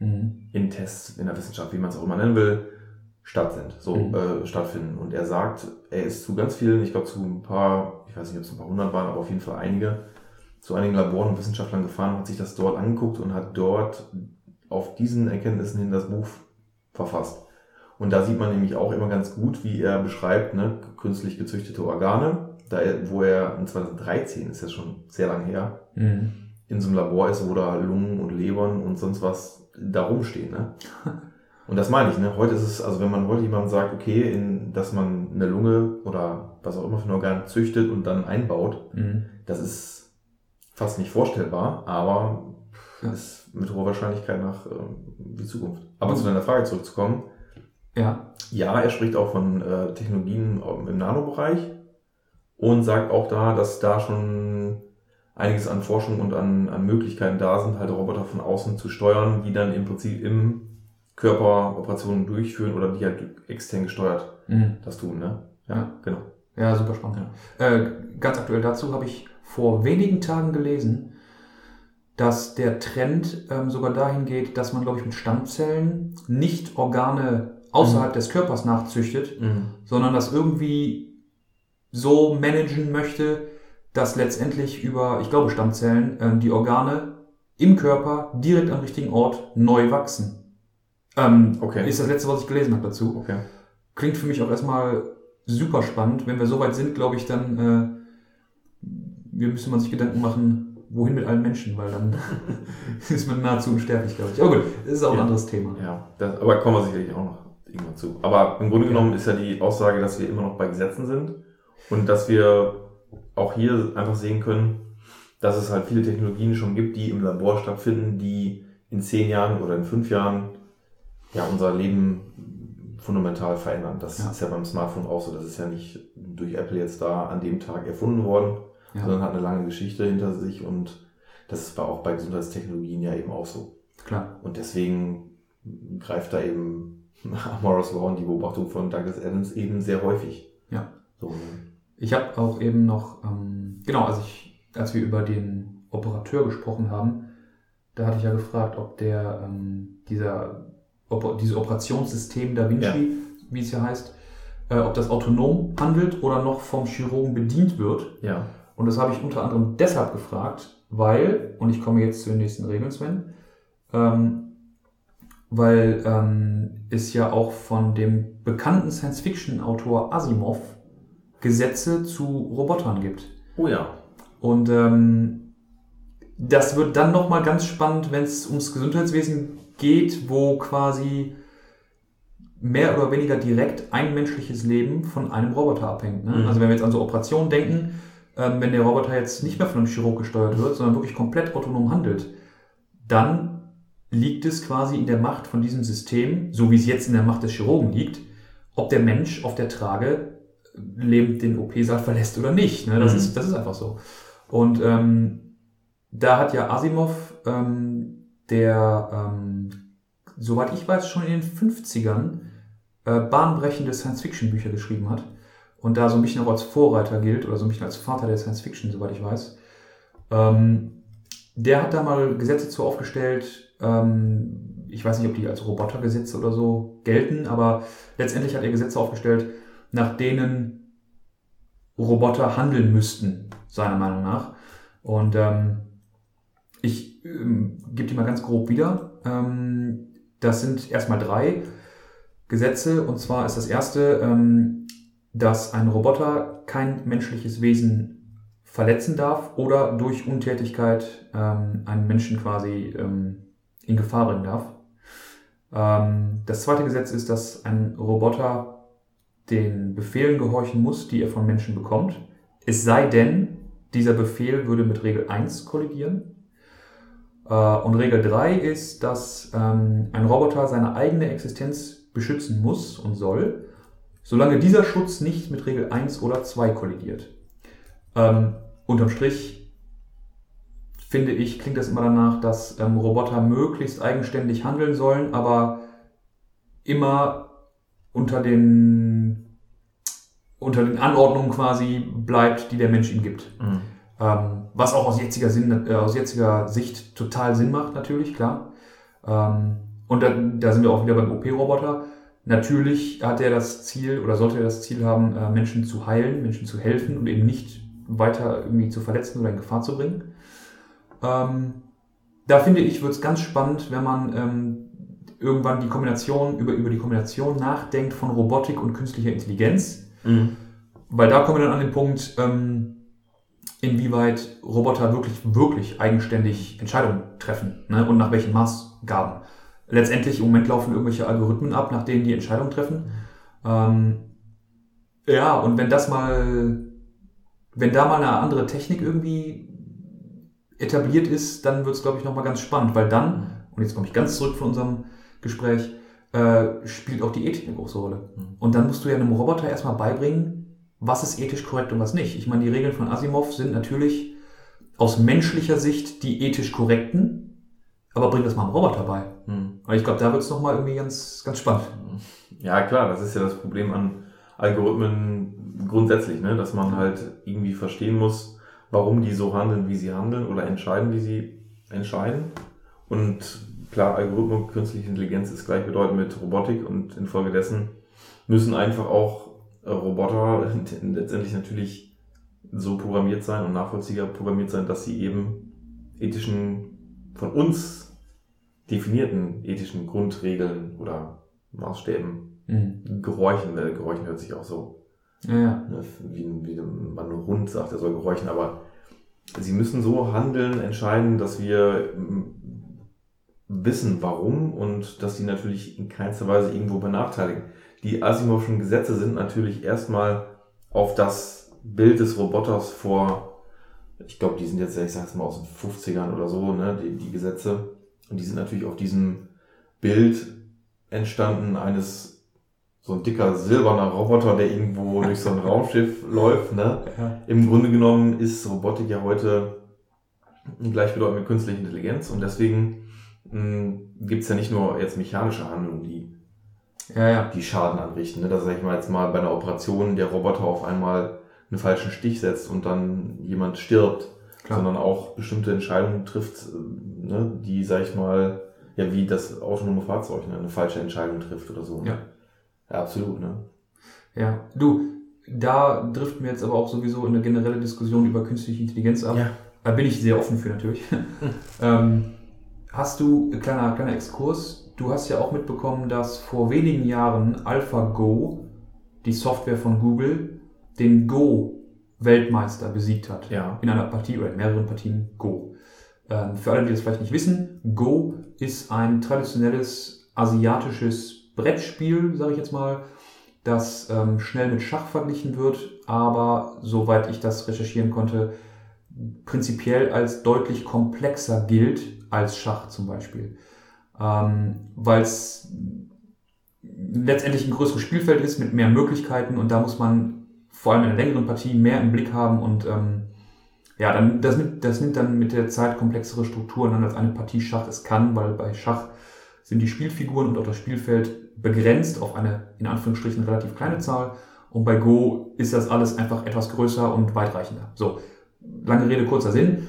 Mhm. in Tests, in der Wissenschaft, wie man es auch immer nennen will, statt sind, so Mhm. äh, stattfinden. Und er sagt, er ist zu ganz vielen, ich glaube zu ein paar, ich weiß nicht, ob es ein paar hundert waren, aber auf jeden Fall einige, zu einigen Laboren und Wissenschaftlern gefahren, hat sich das dort angeguckt und hat dort auf diesen Erkenntnissen hin das Buch verfasst. Und da sieht man nämlich auch immer ganz gut, wie er beschreibt, ne, künstlich gezüchtete Organe, da wo er in 2013, ist ja schon sehr lang her, Mhm. in so einem Labor ist, wo da Lungen und Lebern und sonst was da rumstehen. Ne? Und das meine ich, ne? Heute ist es, also wenn man heute jemandem sagt, okay, in, dass man eine Lunge oder was auch immer für ein Organ züchtet und dann einbaut, Mhm. das ist fast nicht vorstellbar, aber Ja. ist mit hoher Wahrscheinlichkeit nach ähm, die Zukunft. Aber zu deiner Frage zurückzukommen, Ja. ja, er spricht auch von äh, Technologien im Nanobereich und sagt auch da, dass da schon einiges an Forschung und an, an Möglichkeiten da sind, halt Roboter von außen zu steuern, die dann im Prinzip im Körper Operationen durchführen oder die halt extern gesteuert Mhm. das tun, ne? Ja, Ja. genau. Ja, super spannend. Äh, ganz aktuell dazu habe ich vor wenigen Tagen gelesen, dass der Trend ähm, sogar dahin geht, dass man, glaube ich, mit Stammzellen nicht Organe außerhalb des Körpers nachzüchtet, sondern das irgendwie so managen möchte, dass letztendlich über, ich glaube, Stammzellen ähm, die Organe im Körper direkt am richtigen Ort neu wachsen. Ähm, Okay. Ist das letzte, was ich gelesen habe dazu. Okay. Klingt für mich auch erstmal super spannend. Wenn wir so weit sind, glaube ich, dann äh, wir müssen man sich Gedanken machen, wohin mit allen Menschen, weil dann ist man nahezu unsterblich, glaube ich. Aber gut, das ist auch ein Ja. anderes Thema. Ja, das, aber kommen wir sicherlich auch noch irgendwann zu. Aber im Grunde genommen ist ja die Aussage, dass wir immer noch bei Gesetzen sind und dass wir auch hier einfach sehen können, dass es halt viele Technologien schon gibt, die im Labor stattfinden, die in zehn Jahren oder in fünf Jahren ja unser Leben fundamental verändern. Das Ja. ist ja beim Smartphone auch so. Das ist ja nicht durch Apple jetzt da an dem Tag erfunden worden, Ja. sondern hat eine lange Geschichte hinter sich und das ist auch bei Gesundheitstechnologien ja eben auch so. Klar. Und deswegen greift da eben Morris Law und die Beobachtung von Douglas Adams eben sehr häufig. Ja. So, ne? Ich habe auch eben noch, ähm, genau, als, ich, als wir über den Operateur gesprochen haben, da hatte ich ja gefragt, ob der ähm, dieser ob, dieses Operationssystem Da Vinci, Ja. wie es ja heißt, äh, ob das autonom handelt oder noch vom Chirurgen bedient wird. ja. Und das habe ich unter anderem deshalb gefragt, weil, und ich komme jetzt zu den nächsten Regeln, Sven, ähm, weil ähm, es ja auch von dem bekannten Science-Fiction-Autor Asimov Gesetze zu Robotern gibt. Oh ja. Und ähm, das wird dann nochmal ganz spannend, wenn es ums Gesundheitswesen geht, wo quasi mehr oder weniger direkt ein menschliches Leben von einem Roboter abhängt. Ne? Mhm. Also wenn wir jetzt an so Operationen denken, ähm, wenn der Roboter jetzt nicht mehr von einem Chirurg gesteuert wird, sondern wirklich komplett autonom handelt, dann liegt es quasi in der Macht von diesem System, so wie es jetzt in der Macht des Chirurgen liegt, ob der Mensch auf der Trage lebend den OP-Saal verlässt oder nicht. Ne? Das, Mhm. ist, das ist einfach so. Und ähm, da hat ja Asimov, ähm, der, ähm, soweit ich weiß, schon in den 50ern äh, bahnbrechende Science-Fiction-Bücher geschrieben hat und da so ein bisschen auch als Vorreiter gilt oder so ein bisschen als Vater der Science-Fiction, soweit ich weiß. Ähm, der hat da mal Gesetze zu aufgestellt. Ähm, ich weiß nicht, ob die als Robotergesetze oder so gelten, aber letztendlich hat er Gesetze aufgestellt, nach denen Roboter handeln müssten, seiner Meinung nach. Und ähm, ich ähm, gebe die mal ganz grob wieder. Ähm, das sind erstmal drei Gesetze. Und zwar ist das erste, ähm, dass ein Roboter kein menschliches Wesen verletzen darf oder durch Untätigkeit ähm, einen Menschen quasi ähm, in Gefahr bringen darf. Ähm, das zweite Gesetz ist, dass ein Roboter den Befehlen gehorchen muss, die er von Menschen bekommt. Es sei denn, dieser Befehl würde mit Regel 1 kollidieren. Äh, und Regel 3 ist, dass ähm, ein Roboter seine eigene Existenz beschützen muss und soll, solange dieser Schutz nicht mit Regel 1 oder 2 kollidiert. Ähm, unterm Strich finde ich, klingt das immer danach, dass ähm, Roboter möglichst eigenständig handeln sollen, aber immer unter den, unter den Anordnungen quasi bleibt, die der Mensch ihm gibt. Mhm. Ähm, was auch aus jetziger, Sinn, äh, aus jetziger Sicht total Sinn macht, natürlich, klar. Ähm, und da, da sind wir auch wieder beim OP-Roboter. Natürlich hat er das Ziel oder sollte er das Ziel haben, äh, Menschen zu heilen, Menschen zu helfen und eben nicht weiter irgendwie zu verletzen oder in Gefahr zu bringen. Ähm, da finde ich, wird es ganz spannend, wenn man ähm, irgendwann die Kombination, über, über die Kombination nachdenkt von Robotik und künstlicher Intelligenz. Mhm. Weil da kommen wir dann an den Punkt, ähm, inwieweit Roboter wirklich, wirklich eigenständig Entscheidungen treffen ne? und nach welchen Maßgaben. Letztendlich im Moment laufen irgendwelche Algorithmen ab, nach denen die Entscheidungen treffen. Ähm, ja, und wenn das mal, wenn da mal eine andere Technik irgendwie etabliert ist, dann wird es, glaube ich, nochmal ganz spannend, weil dann, und jetzt komme ich ganz zurück von unserem Gespräch, äh, spielt auch die Ethik eine große Rolle. Mhm. Und dann musst du ja einem Roboter erstmal beibringen, was ist ethisch korrekt und was nicht. Ich meine, die Regeln von Asimov sind natürlich aus menschlicher Sicht die ethisch korrekten, aber bring das mal einem Roboter bei. Mhm. Weil ich glaube, da wird es nochmal irgendwie ganz, ganz spannend. Ja, klar, das ist ja das Problem an Algorithmen grundsätzlich, ne? dass man halt irgendwie verstehen muss, warum die so handeln, wie sie handeln oder entscheiden, wie sie entscheiden. Und klar, Algorithmen und künstliche Intelligenz ist gleichbedeutend mit Robotik und infolgedessen müssen einfach auch äh, Roboter letztendlich natürlich so programmiert sein und nachvollziehbar programmiert sein, dass sie eben ethischen, von uns definierten ethischen Grundregeln oder Maßstäben Mhm. gehorchen. Äh, Gehorchen hört sich auch so, Ja, ja. ne, wie, wie man einen Hund sagt, er soll gehorchen, aber sie müssen so handeln, entscheiden, dass wir wissen, warum und dass sie natürlich in keinster Weise irgendwo benachteiligen. Die Asimovschen Gesetze sind natürlich erstmal auf das Bild des Roboters vor, ich glaube, die sind jetzt, ich sag's mal, aus den 50ern oder so, ne, die, die Gesetze. Und die sind natürlich auf diesem Bild entstanden eines so ein dicker silberner Roboter, der irgendwo durch so ein Raumschiff läuft. Ne? ja. Im Grunde genommen ist Robotik ja heute gleichbedeutend mit künstlicher Intelligenz und deswegen gibt es ja nicht nur jetzt mechanische Handlungen, die, Ja, ja. die Schaden anrichten. Ne? Dass, sag ich mal, jetzt mal bei einer Operation der Roboter auf einmal einen falschen Stich setzt und dann jemand stirbt, Klar. sondern auch bestimmte Entscheidungen trifft, äh, ne? die, sag ich mal, ja, wie das autonome Fahrzeug, ne? eine falsche Entscheidung trifft oder so. Ne? Ja. ja, absolut. Ne? Ja, du, da driften wir jetzt aber auch sowieso in eine generelle Diskussion über künstliche Intelligenz ab. Ja. Da bin ich sehr offen für natürlich. ähm, hast du, kleiner, kleiner Exkurs, du hast ja auch mitbekommen, dass vor wenigen Jahren AlphaGo, die Software von Google, den Go-Weltmeister besiegt hat. Ja. In einer Partie oder in mehreren Partien Go. Ähm, für alle, die das vielleicht nicht wissen, Go ist ein traditionelles asiatisches Brettspiel, sage ich jetzt mal, das ähm, schnell mit Schach verglichen wird, aber soweit ich das recherchieren konnte, prinzipiell als deutlich komplexer gilt als Schach zum Beispiel. Ähm, Weil es letztendlich ein größeres Spielfeld ist mit mehr Möglichkeiten und da muss man vor allem in einer längeren Partie mehr im Blick haben und ähm, ja, dann, das, das nimmt dann mit der Zeit komplexere Strukturen an, als eine Partie Schach es kann, weil bei Schach sind die Spielfiguren und auch das Spielfeld begrenzt auf eine in Anführungsstrichen relativ kleine Zahl. Und bei Go ist das alles einfach etwas größer und weitreichender. So, lange Rede, kurzer Sinn.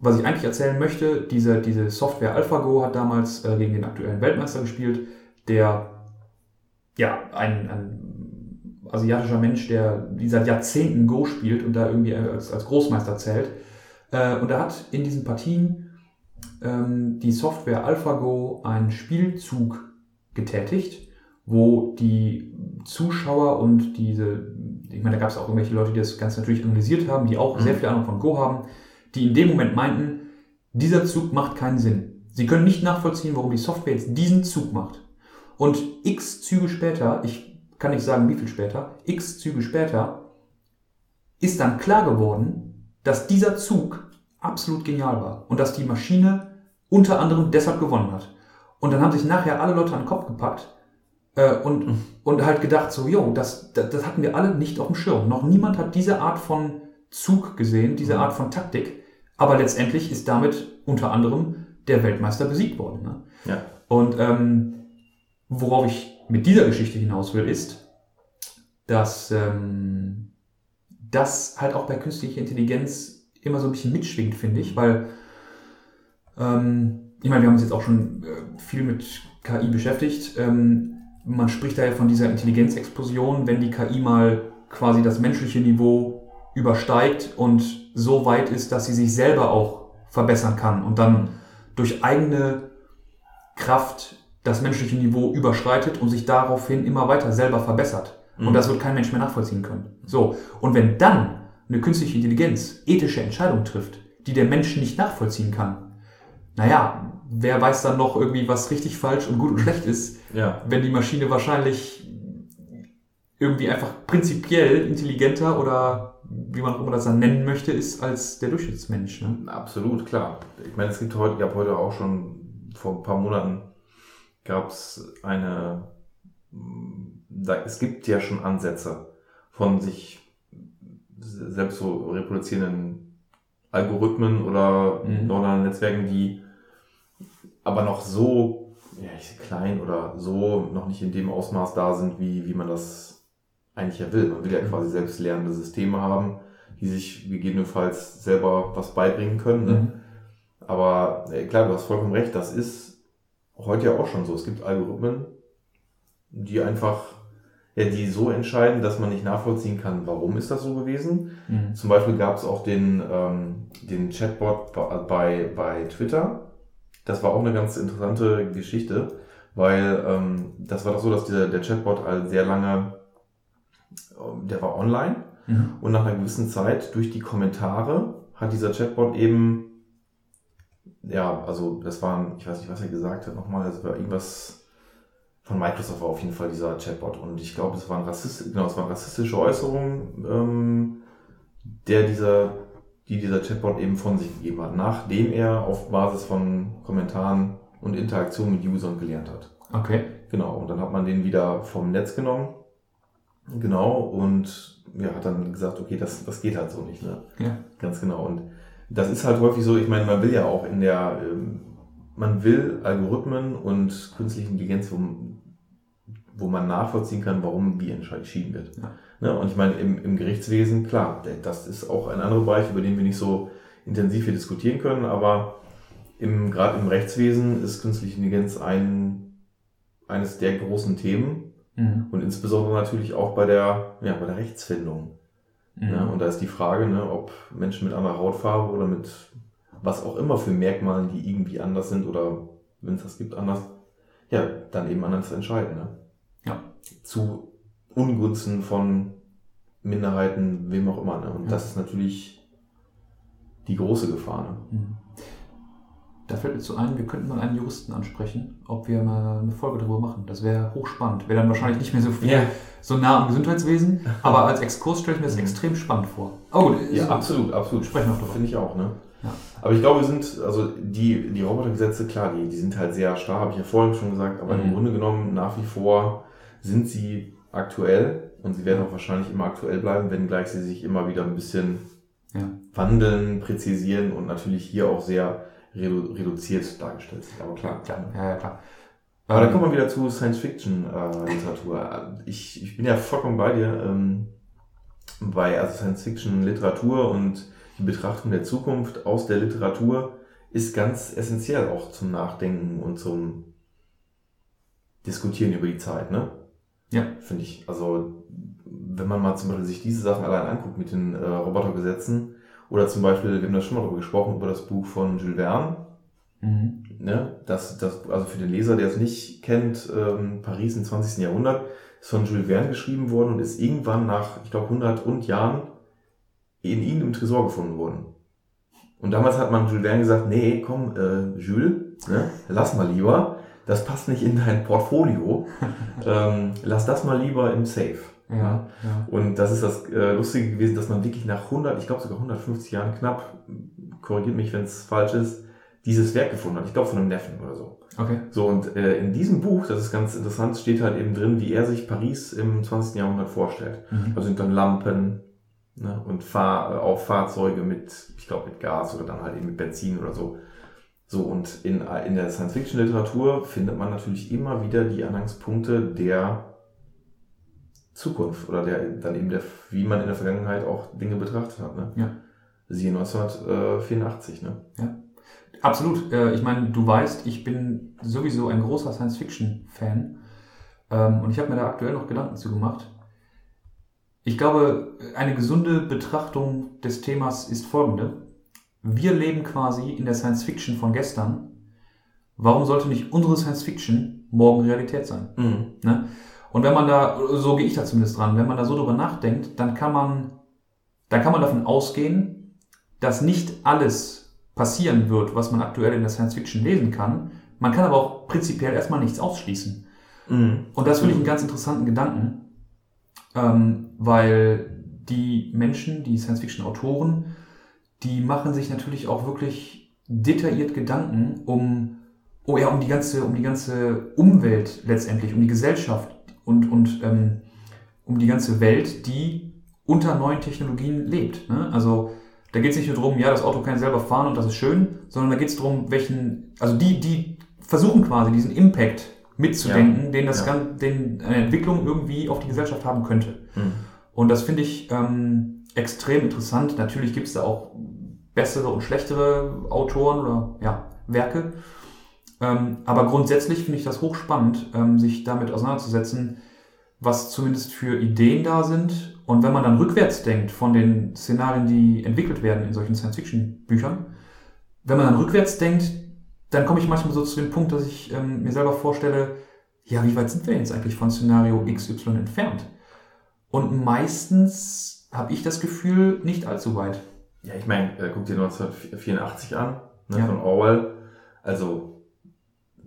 Was ich eigentlich erzählen möchte, diese, diese Software AlphaGo hat damals äh, gegen den aktuellen Weltmeister gespielt, der ja ein, ein asiatischer Mensch, der die seit Jahrzehnten Go spielt und da irgendwie als, als Großmeister zählt. Äh, und er hat in diesen Partien ähm, die Software AlphaGo einen Spielzug getätigt, wo die Zuschauer und diese, ich meine, da gab es auch irgendwelche Leute, die das Ganze natürlich analysiert haben, die auch Mhm. sehr viel Ahnung von Go haben, die in dem Moment meinten, dieser Zug macht keinen Sinn. Sie können nicht nachvollziehen, warum die Software jetzt diesen Zug macht. Und x Züge später, ich kann nicht sagen, wie viel später, x Züge später, ist dann klar geworden, dass dieser Zug absolut genial war und dass die Maschine unter anderem deshalb gewonnen hat. Und dann haben sich nachher alle Leute an den Kopf gepackt äh, und, und halt gedacht, so, jo, das, das, das hatten wir alle nicht auf dem Schirm. Noch niemand hat diese Art von Zug gesehen, diese Mhm. Art von Taktik. Aber letztendlich ist damit unter anderem der Weltmeister besiegt worden. Ne? Ja. Und ähm, worauf ich mit dieser Geschichte hinaus will, ist, dass ähm, das halt auch bei künstlicher Intelligenz immer so ein bisschen mitschwingt, finde ich, weil ähm, ich meine, wir haben uns jetzt auch schon äh, viel mit KI beschäftigt. Ähm, man spricht da ja von dieser Intelligenzexplosion, wenn die KI mal quasi das menschliche Niveau übersteigt und so weit ist, dass sie sich selber auch verbessern kann und dann durch eigene Kraft das menschliche Niveau überschreitet und sich daraufhin immer weiter selber verbessert. Und Mhm. das wird kein Mensch mehr nachvollziehen können. So. Und wenn dann eine künstliche Intelligenz ethische Entscheidungen trifft, die der Mensch nicht nachvollziehen kann, naja, wer weiß dann noch irgendwie, was richtig falsch und gut und schlecht ist, Ja. wenn die Maschine wahrscheinlich irgendwie einfach prinzipiell intelligenter oder wie man auch immer das dann nennen möchte, ist als der Durchschnittsmensch. Ne? Absolut, klar. Ich meine, es gibt heute, gab heute auch schon vor ein paar Monaten gab es eine, da, es gibt ja schon Ansätze von sich selbst so reproduzierenden Algorithmen oder Mhm. neuronalen Netzwerken, die aber noch so ja, ich- klein oder so noch nicht in dem Ausmaß da sind, wie, wie man das eigentlich ja will. Man will ja Mhm. quasi selbst lernende Systeme haben, die sich gegebenenfalls selber was beibringen können. Ne? Mhm. Aber äh, klar, du hast vollkommen recht, das ist heute ja auch schon so. Es gibt Algorithmen, die einfach, ja, die so entscheiden, dass man nicht nachvollziehen kann, warum ist das so gewesen. Mhm. Zum Beispiel gab es auch den, ähm, den Chatbot bei, bei Twitter. Das war auch eine ganz interessante Geschichte, weil ähm, das war doch so, dass dieser, der Chatbot halt sehr lange, der war online Mhm. und nach einer gewissen Zeit durch die Kommentare hat dieser Chatbot eben, ja, also das waren, ich weiß nicht, was er gesagt hat, nochmal, das war irgendwas von Microsoft war auf jeden Fall dieser Chatbot und ich glaube, es waren rassistische, genau, es waren rassistische Äußerungen, ähm, der dieser, die dieser Chatbot eben von sich gegeben hat, nachdem er auf Basis von Kommentaren und Interaktion mit Usern gelernt hat. Okay. Genau, und dann hat man den wieder vom Netz genommen. Genau, und ja, hat dann gesagt, okay, das, das geht halt so nicht, ne? Ja. Ganz genau. Und das ist halt häufig so, ich meine, man will ja auch in der, ähm, man will Algorithmen und künstliche Intelligenz, wo, wo man nachvollziehen kann, warum wie entschieden wird. Ja. Ne? Und ich meine, im, im Gerichtswesen, klar, das ist auch ein anderer Bereich, über den wir nicht so intensiv hier diskutieren können, aber im, gerade im Rechtswesen ist künstliche Intelligenz ein, eines der großen Themen Mhm. und insbesondere natürlich auch bei der, ja, bei der Rechtsfindung. Mhm. Ja, und da ist die Frage, ne, ob Menschen mit anderer Hautfarbe oder mit was auch immer für Merkmalen, die irgendwie anders sind oder wenn es das gibt, anders, ja, dann eben anders entscheiden. Ne? Ja. Zu Ungunsten von Minderheiten, wem auch immer. Ne? Und Ja. das ist natürlich die große Gefahr. Ne? Mhm. Da fällt mir zu ein, wir könnten mal einen Juristen ansprechen, ob wir mal eine Folge darüber machen. Das wäre hochspannend. Wäre dann wahrscheinlich nicht mehr so viel, so nah am Gesundheitswesen, aber als Exkurs stelle ich mir das Mhm. extrem spannend vor. Oh, gut, Ja, ist- absolut, absolut. Sprechen wir auch drüber. Finde ich auch, ne? Ja. Aber ich glaube, wir sind, also die, die Robotergesetze, klar, die, die sind halt sehr starr, habe ich ja vorhin schon gesagt, aber Mhm. im Grunde genommen nach wie vor sind sie aktuell und sie werden auch wahrscheinlich immer aktuell bleiben, wenngleich sie sich immer wieder ein bisschen Ja. wandeln, präzisieren und natürlich hier auch sehr redu reduziert dargestellt sind. Aber klar. Klar, ja, ja, klar. Aber dann Ähm, kommen wir wieder zu Science-Fiction-Literatur. ich, ich bin ja vollkommen bei dir. Ähm, bei also Science-Fiction-Literatur und die Betrachtung der Zukunft aus der Literatur ist ganz essentiell auch zum Nachdenken und zum Diskutieren über die Zeit, ne? Ja. Finde ich. Also, wenn man mal zum Beispiel sich diese Sachen allein anguckt mit den äh, Robotergesetzen oder zum Beispiel, wir haben da schon mal darüber gesprochen, über das Buch von Jules Verne, Mhm. Ne? Das, das, also für den Leser, der es nicht kennt, ähm, Paris im 20. Jahrhundert ist von Jules Verne geschrieben worden und ist irgendwann nach, ich glaube, 100 und Jahren in ihm im Tresor gefunden worden. Und damals hat man Jules Verne gesagt, nee, komm, äh, Jules, ne? lass mal lieber, das passt nicht in dein Portfolio, ähm, lass das mal lieber im Safe. Ja, ja. Und das ist das äh, Lustige gewesen, dass man wirklich nach 100, ich glaube sogar 150 Jahren knapp, korrigiert mich, wenn es falsch ist, dieses Werk gefunden hat. Ich glaube von einem Neffen oder so. Okay. So, und äh, in diesem Buch, das ist ganz interessant, steht halt eben drin, wie er sich Paris im 20. Jahrhundert vorstellt. Mhm. Da sind dann Lampen ne, und Fahr auch Fahrzeuge mit, ich glaube, mit Gas oder dann halt eben mit Benzin oder so. So, und in, in der Science-Fiction-Literatur findet man natürlich immer wieder die Anhangspunkte der Zukunft oder der dann eben der, wie man in der Vergangenheit auch Dinge betrachtet hat. Ne? Ja. Siehe 1984, ne? Absolut. Äh, ich meine, du weißt, ich bin sowieso ein großer Science-Fiction-Fan. Ähm, und ich habe mir da aktuell noch Gedanken zu gemacht. Ich glaube, eine gesunde Betrachtung des Themas ist folgende. Wir leben quasi in der Science-Fiction von gestern. Warum sollte nicht unsere Science-Fiction morgen Realität sein? Mhm. Ne? Und wenn man da, so gehe ich da zumindest dran, wenn man da so drüber nachdenkt, dann kann man, dann kann man davon ausgehen, dass nicht alles passieren wird, was man aktuell in der Science Fiction lesen kann. Man kann aber auch prinzipiell erstmal nichts ausschließen. Mhm. Und das finde ich einen ganz interessanten Gedanken, ähm, weil die Menschen, die Science Fiction Autoren, die machen sich natürlich auch wirklich detailliert Gedanken um, oh ja, um die ganze, um die ganze Umwelt letztendlich, um die Gesellschaft und, und ähm, um die ganze Welt, die unter neuen Technologien lebt. Ne? Also da geht es nicht nur darum, ja, das Auto kann selber fahren und das ist schön, sondern da geht es darum, welchen, also die, die versuchen quasi diesen Impact mitzudenken, den das ja. Gan- den eine Entwicklung irgendwie auf die Gesellschaft haben könnte. Mhm. Und das finde ich ähm, extrem interessant. Natürlich gibt es da auch bessere und schlechtere Autoren oder ja, Werke. Ähm, aber grundsätzlich finde ich das hochspannend, ähm, sich damit auseinanderzusetzen, was zumindest für Ideen da sind. Und wenn man dann rückwärts denkt von den Szenarien, die entwickelt werden in solchen Science-Fiction-Büchern, wenn man dann rückwärts denkt, dann komme ich manchmal so zu dem Punkt, dass ich ähm, mir selber vorstelle, ja, wie weit sind wir jetzt eigentlich von Szenario XY entfernt? Und meistens habe ich das Gefühl, nicht allzu weit. Ja, ich meine, äh, guck dir 1984 an, ne, Ja. von Orwell. Also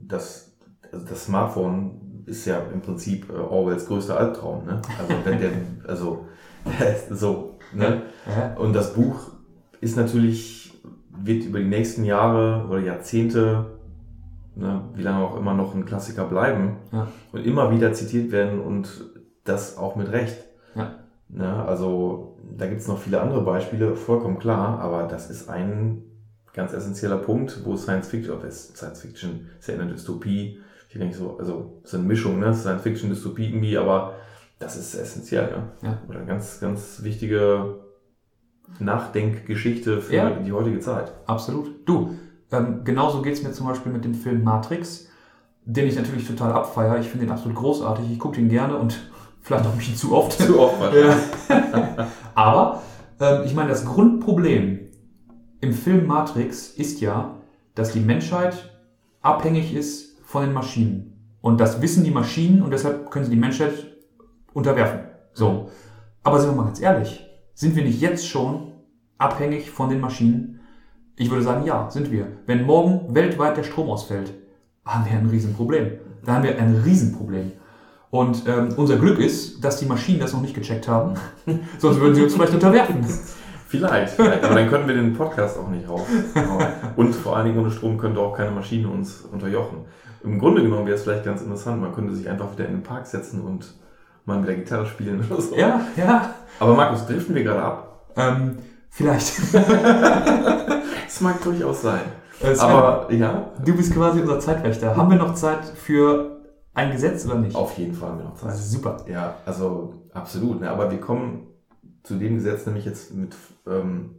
das, also das Smartphone ist ja im Prinzip äh, Orwells größter Albtraum. Ne? Also wenn der, also so. Ne? Und das Buch ist natürlich, wird über die nächsten Jahre oder Jahrzehnte, ne, wie lange auch immer noch ein Klassiker bleiben Ja. und immer wieder zitiert werden und das auch mit Recht. Ja. Ne, also da gibt's noch viele andere Beispiele, vollkommen klar, aber das ist ein ganz essentieller Punkt, wo Science Fiction, oder ist Science Fiction ist ja eine Dystopie, ich denke so, also es ist eine Mischung, ne? Science Fiction, Dystopie irgendwie, aber das ist essentiell, ne? Ja. Oder ganz, ganz wichtige Nachdenkgeschichte für Ja. die heutige Zeit. Absolut. Du, ähm, genauso geht's mir zum Beispiel mit dem Film Matrix, den ich natürlich total abfeiere. Ich finde den absolut großartig. Ich gucke den gerne und vielleicht auch ein bisschen zu oft. Zu oft Ja. Aber ähm, ich meine, das Grundproblem im Film Matrix ist ja, dass die Menschheit abhängig ist von den Maschinen. Und das wissen die Maschinen und deshalb können sie die Menschheit unterwerfen. So. Aber sind wir mal ganz ehrlich, sind wir nicht jetzt schon abhängig von den Maschinen? Ich würde sagen, ja, sind wir. Wenn morgen weltweit der Strom ausfällt, haben wir ein Riesenproblem. Da haben wir ein Riesenproblem. Und ähm, unser Glück ist, dass die Maschinen das noch nicht gecheckt haben. Sonst würden sie uns vielleicht unterwerfen. Vielleicht, vielleicht, aber dann könnten wir den Podcast auch nicht raus. Genau. Und vor allen Dingen ohne Strom könnte auch keine Maschine uns unterjochen. Im Grunde genommen wäre es vielleicht ganz interessant, man könnte sich einfach wieder in den Park setzen und mal wieder Gitarre spielen oder so. Ja, ja. Aber Markus, driften wir gerade ab? Ähm, vielleicht. Das mag durchaus sein. Äh, Sven, Aber ja, du bist quasi unser Zeitwächter. Haben wir noch Zeit für ein Gesetz oder nicht? auf jeden Fall haben wir noch Zeit. Super. Ja, also absolut. Ne? Aber wir kommen zu dem Gesetz nämlich jetzt mit ähm,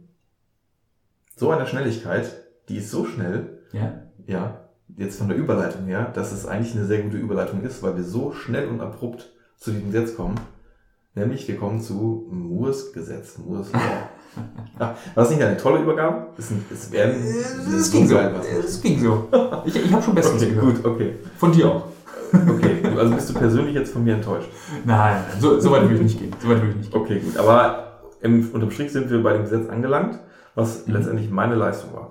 so einer Schnelligkeit, die ist so schnell, Ja. ja, jetzt von der Überleitung her, dass es eigentlich eine sehr gute Überleitung ist, weil wir so schnell und abrupt zu diesem Gesetz kommen. Nämlich, wir kommen zu Moores Gesetz, Moores Law. ja, war das nicht eine tolle Übergabe? Ist ein, ist werden, Es ging so. Es ging so. Ich, ich habe schon Besseres Okay, gehört. gut, okay. Von dir auch. Okay, also bist du persönlich jetzt von mir enttäuscht? Nein, so, so weit will ich nicht gehen. So weit will ich nicht gehen. Okay, gut. Aber im, unterm Strich sind wir bei dem Gesetz angelangt, was Mhm. letztendlich meine Leistung war.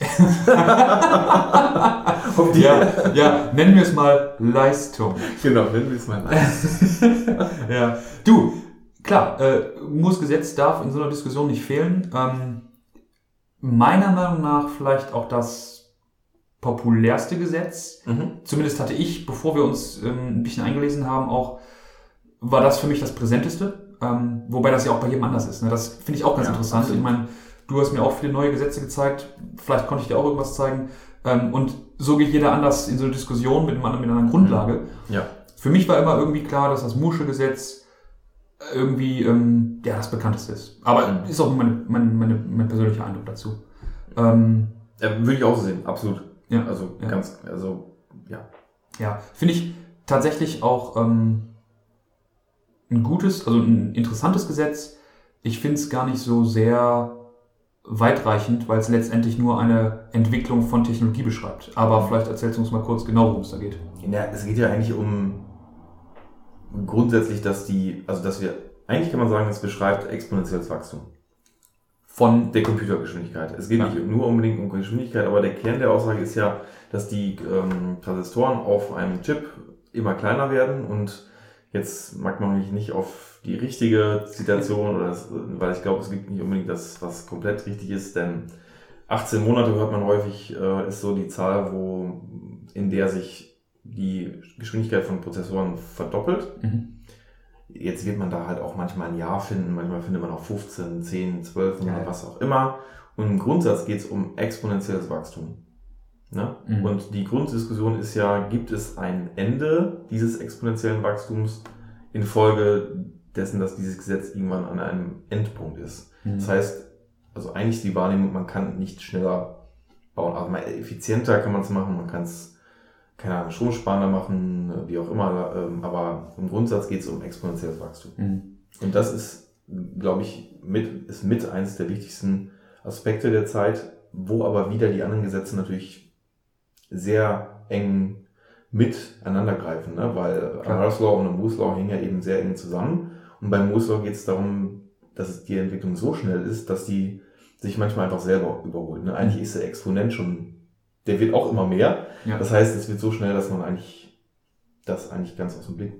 Ja, ja, nennen wir es mal Leistung. Genau, nennen wir es mal Leistung. ja. Du, klar, äh, Moores Gesetz darf in so einer Diskussion nicht fehlen. Ähm, meiner Meinung nach vielleicht auch das populärste Gesetz. Mhm. Zumindest hatte ich, bevor wir uns ähm, ein bisschen eingelesen haben, auch, war das für mich das präsenteste. Ähm, wobei das ja auch bei jedem anders ist. Ne? Das finde ich auch ganz Ja, interessant. absolut. Ich meine, du hast mir auch viele neue Gesetze gezeigt. Vielleicht konnte ich dir auch irgendwas zeigen. Ähm, und so geht jeder anders in so eine Diskussion mit, einem anderen- mit einer anderen Grundlage. Ja. Für mich war immer irgendwie klar, dass das Mursche Gesetz irgendwie ähm, ja, das bekannteste ist. Aber ist auch nur meine, mein, meine, mein persönlicher Eindruck dazu. Ähm, Ja, würde ich auch so sehen, absolut. Ja. Also Ja. ganz, also ja. Ja, finde ich tatsächlich auch ähm, ein gutes, also ein interessantes Gesetz. Ich finde es gar nicht so sehr weitreichend, weil es letztendlich nur eine Entwicklung von Technologie beschreibt. Aber vielleicht erzählst du uns mal kurz genau, worum es da geht. Ja, es geht ja eigentlich um grundsätzlich, dass die, also dass wir, eigentlich kann man sagen, es beschreibt exponentielles Wachstum Von der Computergeschwindigkeit. Es geht Ja. nicht nur unbedingt um Geschwindigkeit, aber der Kern der Aussage ist ja, dass die ähm, Transistoren auf einem Chip immer kleiner werden und jetzt mag man mich nicht auf die richtige Zitation oder das, weil ich glaube, es gibt nicht unbedingt das, was komplett richtig ist, denn 18 Monate hört man häufig, äh, ist so die Zahl, wo in der sich die Geschwindigkeit von Prozessoren verdoppelt. Mhm. Jetzt wird man da halt auch manchmal ein Jahr finden, manchmal findet man auch 15, 10, 12 Ja, was auch immer. Und im Grundsatz geht es um exponentielles Wachstum. Ne? Mhm. Und die Grunddiskussion ist ja, gibt es ein Ende dieses exponentiellen Wachstums infolge dessen, dass dieses Gesetz irgendwann an einem Endpunkt ist? Mhm. Das heißt, also eigentlich ist die Wahrnehmung, man kann nicht schneller bauen. Also mal effizienter kann man es machen, man kann es, keine Ahnung, stromsparender machen, wie auch immer, ähm, aber im Grundsatz geht es um exponentielles Wachstum. Mhm. Und das ist, glaube ich, mit, ist mit eines der wichtigsten Aspekte der Zeit, wo aber wieder die anderen Gesetze natürlich sehr eng miteinander greifen, ne? weil Klar. Law und Moore's Law hängen ja eben sehr eng zusammen. Und beim Moore's Law geht es darum, dass die Entwicklung so schnell ist, dass die sich manchmal einfach selber überholt. Ne? Eigentlich ist der Exponent schon, der wird auch immer mehr. Ja. Das heißt, es wird so schnell, dass man eigentlich das eigentlich ganz aus dem Blick,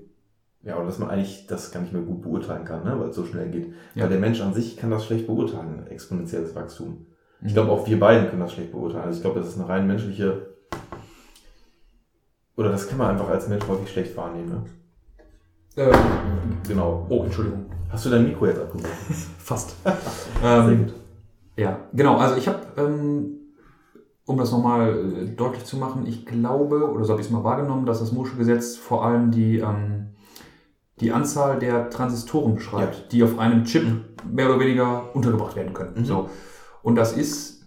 ja, oder dass man eigentlich das gar nicht mehr gut beurteilen kann, ne? weil es so schnell geht. Ja. Weil der Mensch an sich kann das schlecht beurteilen, exponentielles Wachstum. Ich Mhm. glaube, auch wir beiden können das schlecht beurteilen. Also ich glaube, das ist eine rein menschliche, oder das kann man einfach als Mensch häufig schlecht wahrnehmen. Ne? Ähm, Genau. oh, Entschuldigung. Hast du dein Mikro jetzt abgebaut? Fast. Sehr ähm, gut. Ja, genau. Also ich habe, ähm, um das nochmal äh, deutlich zu machen, ich glaube, oder so habe ich es mal wahrgenommen, dass das Mosche Gesetz vor allem die, ähm, die Anzahl der Transistoren beschreibt, die auf einem Chip mehr oder weniger untergebracht werden können. Mhm. So. Und das ist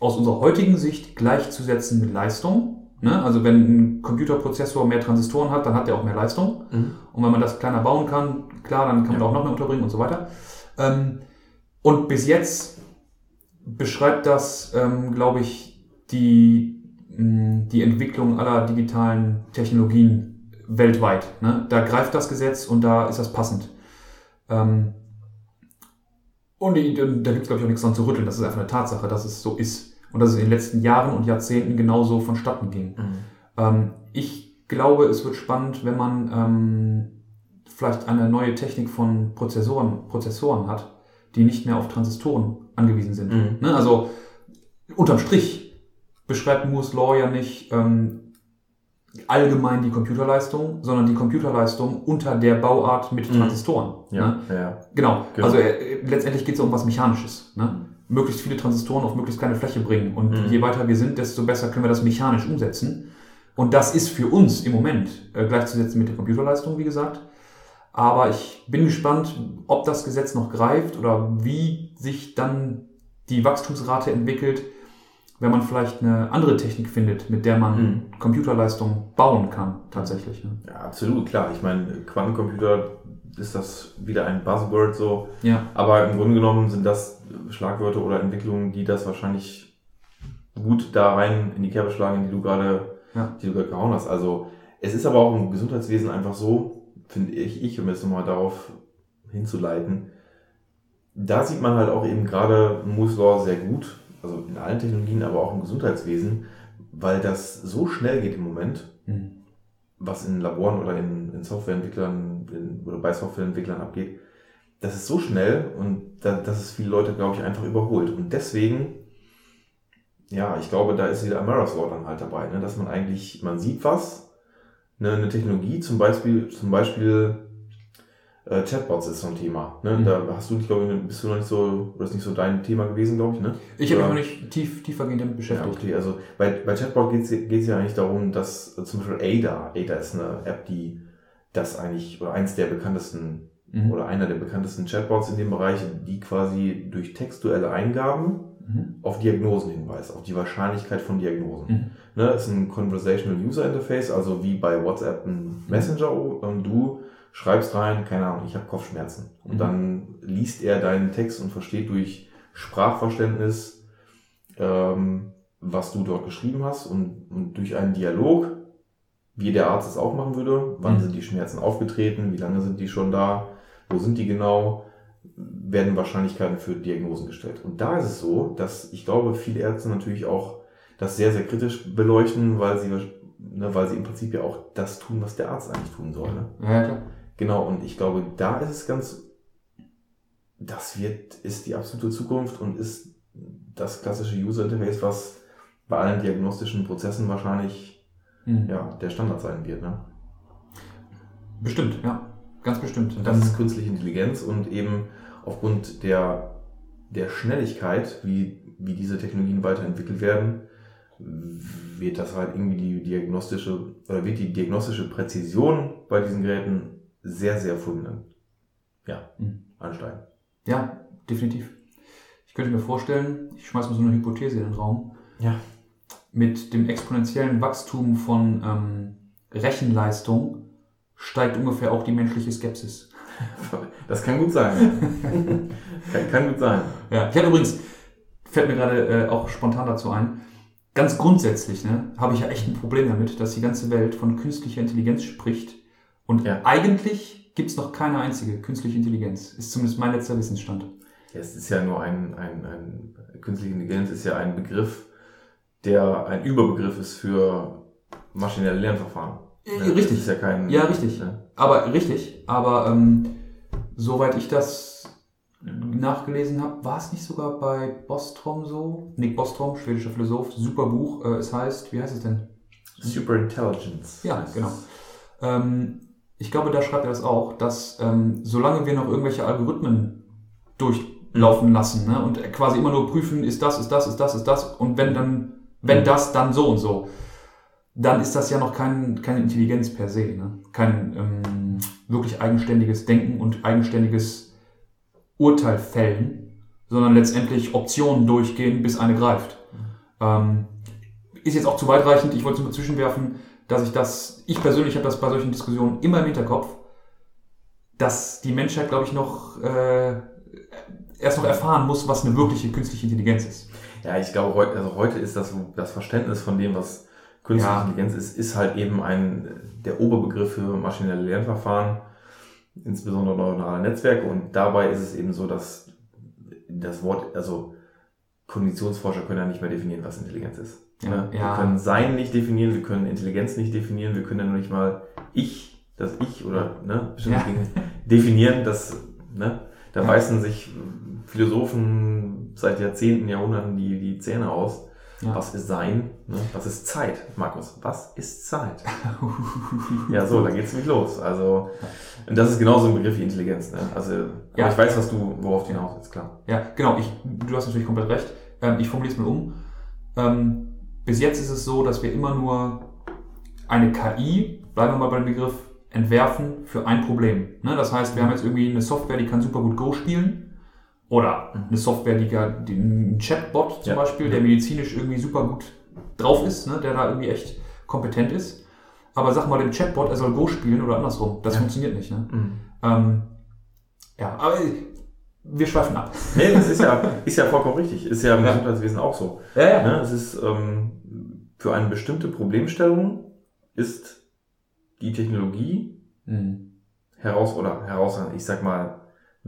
aus unserer heutigen Sicht gleichzusetzen mit Leistung. Ne? Also wenn ein Computerprozessor mehr Transistoren hat, dann hat er auch mehr Leistung. Mhm. Und wenn man das kleiner bauen kann, klar, dann kann man Ja. auch noch mehr unterbringen und so weiter. Ähm, und bis jetzt beschreibt das, ähm, glaube ich, die, mh, die Entwicklung aller digitalen Technologien weltweit. Ne? Da greift das Gesetz und da ist das passend. Ähm, und die, da gibt es, glaube ich, auch nichts dran zu rütteln. Das ist einfach eine Tatsache, dass es so ist. Und dass es in den letzten Jahren und Jahrzehnten genauso vonstatten ging. Mhm. Ähm, ich glaube, es wird spannend, wenn man ähm, vielleicht eine neue Technik von Prozessoren, Prozessoren hat, die nicht mehr auf Transistoren angewiesen sind. Mhm. Ne? Also unterm Strich beschreibt Moore's Law ja nicht ähm, allgemein die Computerleistung, sondern die Computerleistung unter der Bauart mit Mhm. Transistoren. Ja, Ne? ja. Genau. Genau. Also äh, letztendlich geht es um was Mechanisches. Ne? Möglichst viele Transistoren auf möglichst kleine Fläche bringen. Und Mhm. je weiter wir sind, desto besser können wir das mechanisch umsetzen. Und das ist für uns im Moment äh, gleichzusetzen mit der Computerleistung, wie gesagt. Aber ich bin gespannt, ob das Gesetz noch greift oder wie sich dann die Wachstumsrate entwickelt, wenn man vielleicht eine andere Technik findet, mit der man Mhm. Computerleistung bauen kann, tatsächlich. Ne? Ja, absolut, klar. Ich meine, Quantencomputer ist das wieder ein Buzzword so. Ja. Aber im Grunde genommen sind das Schlagwörter oder Entwicklungen, die das wahrscheinlich gut da rein in die Kerbe schlagen, die du gerade, Ja. die du gerade gehauen hast. Also es ist aber auch im Gesundheitswesen einfach so, finde ich, ich, um jetzt nochmal darauf hinzuleiten, da sieht man halt auch eben gerade Moore's Law sehr gut, also in allen Technologien, aber auch im Gesundheitswesen, weil das so schnell geht im Moment, Mhm. was in Laboren oder in, in Softwareentwicklern in, oder bei Softwareentwicklern abgeht, das ist so schnell und da, dass es viele Leute, glaube ich, einfach überholt. Und deswegen, ja, ich glaube, da ist wieder Amara's Law dann halt dabei, ne? dass man eigentlich, man sieht was, ne, eine Technologie, zum Beispiel, zum Beispiel äh, Chatbots ist so ein Thema. Ne? Mhm. Da hast du dich, glaube ich, bist du noch nicht so, oder ist nicht so dein Thema gewesen, glaube ich, ne? Ich habe mich Ja. noch nicht tief, tiefergehend damit Ja, beschäftigt. okay, also bei, bei Chatbot geht es ja eigentlich darum, dass äh, zum Beispiel Ada, Ada ist eine App, die das eigentlich, oder eins der bekanntesten, Mhm. oder einer der bekanntesten Chatbots in dem Bereich, die quasi durch textuelle Eingaben Mhm. auf Diagnosen hinweist, auf die Wahrscheinlichkeit von Diagnosen. Mhm. Ne, ist ein Conversational User Interface, also wie bei WhatsApp ein Messenger und du schreibst rein, keine Ahnung, ich habe Kopfschmerzen. Und Mhm. dann liest er deinen Text und versteht durch Sprachverständnis, ähm, was du dort geschrieben hast und, und durch einen Dialog, wie der Arzt es auch machen würde, wann Mhm. sind die Schmerzen aufgetreten, wie lange sind die schon da, wo sind die genau, werden Wahrscheinlichkeiten für Diagnosen gestellt. Und da ist es so, dass ich glaube, viele Ärzte natürlich auch das sehr, sehr kritisch beleuchten, weil sie, ne, weil sie im Prinzip ja auch das tun, was der Arzt eigentlich tun soll. Ne? Ja, klar. Genau, und ich glaube, da ist es ganz, das wird, ist die absolute Zukunft und ist das klassische User Interface, was bei allen diagnostischen Prozessen wahrscheinlich Mhm. ja, der Standard sein wird. Ne? Bestimmt, ja. Ganz bestimmt. Und das ist künstliche Intelligenz und eben aufgrund der, der Schnelligkeit, wie, wie diese Technologien weiterentwickelt werden, wird das halt irgendwie die diagnostische, oder wird die diagnostische Präzision bei diesen Geräten sehr, sehr fulminant, ja, Mhm. ansteigen. Ja, definitiv. Ich könnte mir vorstellen, ich schmeiß mal so eine Hypothese in den Raum. Ja. Mit dem exponentiellen Wachstum von ähm, Rechenleistung steigt ungefähr auch die menschliche Skepsis. Das kann gut sein. kann, kann gut sein. Ja, ich hatte übrigens, fällt mir gerade äh, auch spontan dazu ein, ganz grundsätzlich ne, habe ich ja echt ein Problem damit, dass die ganze Welt von künstlicher Intelligenz spricht und Ja. eigentlich gibt es noch keine einzige künstliche Intelligenz. Ist zumindest mein letzter Wissensstand. Ja, es ist ja nur ein, ein, ein künstliche Intelligenz ist ja ein Begriff, der ein Überbegriff ist für maschinelle Lernverfahren. Äh, richtig. Das ist ja kein. Ja, richtig. Ne? Aber richtig, aber ähm, soweit ich das nachgelesen habe, war es nicht sogar bei Bostrom so? Nick Bostrom, schwedischer Philosoph, super Buch. Äh, es heißt, wie heißt es denn? Superintelligence. Ja, heißt genau. Ähm, ich glaube, da schreibt er das auch, dass ähm, solange wir noch irgendwelche Algorithmen durchlaufen lassen ne, und quasi immer nur prüfen, ist das, ist das, ist das, ist das und wenn dann, wenn Mhm. das, dann so und so, dann ist das ja noch kein, keine Intelligenz per se, ne? kein ähm, wirklich eigenständiges Denken und eigenständiges Urteil fällen, sondern letztendlich Optionen durchgehen, bis eine greift. Ähm, ist jetzt auch zu weitreichend, ich wollte es nur zwischenwerfen, dass ich das, ich persönlich habe das bei solchen Diskussionen immer im Hinterkopf, dass die Menschheit, glaube ich, noch äh, erst noch erfahren muss, was eine wirkliche künstliche Intelligenz ist. Ja, ich glaube, heute, also heute ist das, das Verständnis von dem, was künstliche Ja. Intelligenz ist, ist halt eben ein, der Oberbegriff für maschinelle Lernverfahren, insbesondere neuronale Netzwerke. Und dabei ist es eben so, dass das Wort, also Kognitionsforscher können ja nicht mehr definieren, was Intelligenz ist. Ja, Ne? Wir können Sein nicht definieren, wir können Intelligenz nicht definieren, wir können ja noch nicht mal Ich, das Ich oder ne, bestimmte Ja. Dinge definieren. Das, ne, da Ja. beißen sich Philosophen seit Jahrzehnten, Jahrhunderten die, die Zähne aus. Ja. Was ist Sein? Ne? Was ist Zeit, Markus? Was ist Zeit? ja, so, da geht's nämlich los. Also, und das ist genauso ein Begriff wie Intelligenz. Ne? Also, aber Ja. ich weiß, was du, worauf du hinaus willst, klar. Ja, genau. Ich, du hast natürlich komplett recht. Ähm, ich formuliere es mal um. Ähm, bis jetzt ist es so, dass wir immer nur eine KI, bleiben wir mal bei dem Begriff, entwerfen für ein Problem. Ne? Das heißt, wir haben jetzt irgendwie eine Software, die kann super gut Go spielen. Oder eine Software, die, ein Chatbot zum Ja. Beispiel, der medizinisch irgendwie super gut drauf ist, ne? der da irgendwie echt kompetent ist. Aber sag mal dem Chatbot, er soll Go spielen oder andersrum. Das Ja. funktioniert nicht. Ne? Mhm. Ähm, ja, aber wir schweifen ab. Nee, das ist ja, ist ja vollkommen richtig. Ist ja im Ja. Gesundheitswesen auch so. Ja, ja. Ne? Es ist ähm, für eine bestimmte Problemstellung ist die Technologie Mhm. heraus oder heraus, ich sag mal,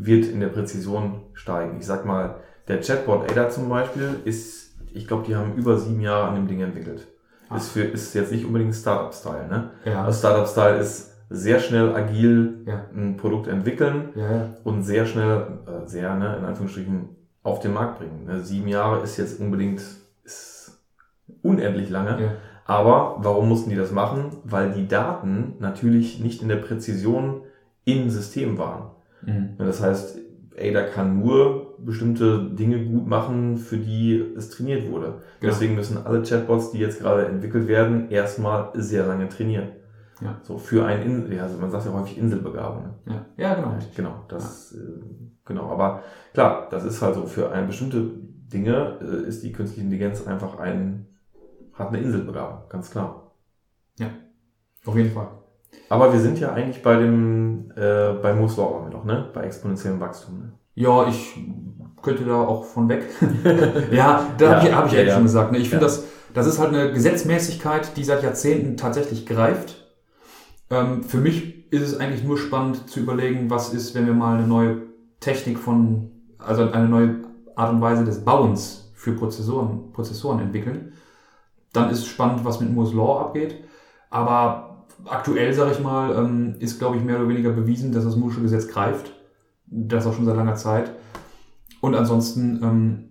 wird in der Präzision steigen. Ich sag mal, der Chatbot Ada zum Beispiel ist, ich glaube, die haben über sieben Jahre an dem Ding entwickelt. Ah. Ist, für, ist jetzt nicht unbedingt Startup-Style. Ne? Ja. Also Startup-Style ist sehr schnell agil Ja. ein Produkt entwickeln Ja, und sehr schnell, äh, sehr, ne, in Anführungsstrichen, auf den Markt bringen. Ne, sieben Jahre ist jetzt unbedingt, ist unendlich lange. Aber warum mussten die das machen? Weil die Daten natürlich nicht in der Präzision im System waren. Mhm. Ja, Das heißt, Ada kann nur bestimmte Dinge gut machen, für die es trainiert wurde. Genau. Deswegen müssen alle Chatbots, die jetzt gerade entwickelt werden, erstmal sehr lange trainieren. Ja. So für ein, In ja, also man sagt ja häufig Inselbegabung. Ja. ja, genau. Genau, das, äh, genau. Aber klar, das ist halt so für eine bestimmte Dinge äh, ist die künstliche Intelligenz einfach ein, hat eine Inselbegabung, ganz klar. Auf jeden Fall. Aber wir sind ja eigentlich bei dem, äh, bei Moore's Law waren wir noch, ne? Bei exponentiellem Wachstum. Ne? Ja, ich könnte da auch von weg. ja, da Ja, habe ich, hab ich ja, ja, schon gesagt. Ne? Ich finde, Ja. das, das ist halt eine Gesetzmäßigkeit, die seit Jahrzehnten tatsächlich greift. Ähm, für mich ist es eigentlich nur spannend zu überlegen, was ist, wenn wir mal eine neue Technik von, also eine neue Art und Weise des Bauens für Prozessoren, Prozessoren entwickeln. Dann ist es spannend, was mit Moore's Law abgeht. Aber aktuell, sage ich mal, ähm, ist, glaube ich, mehr oder weniger bewiesen, dass das Moore'sche Gesetz greift. Das auch schon seit langer Zeit. Und ansonsten ähm,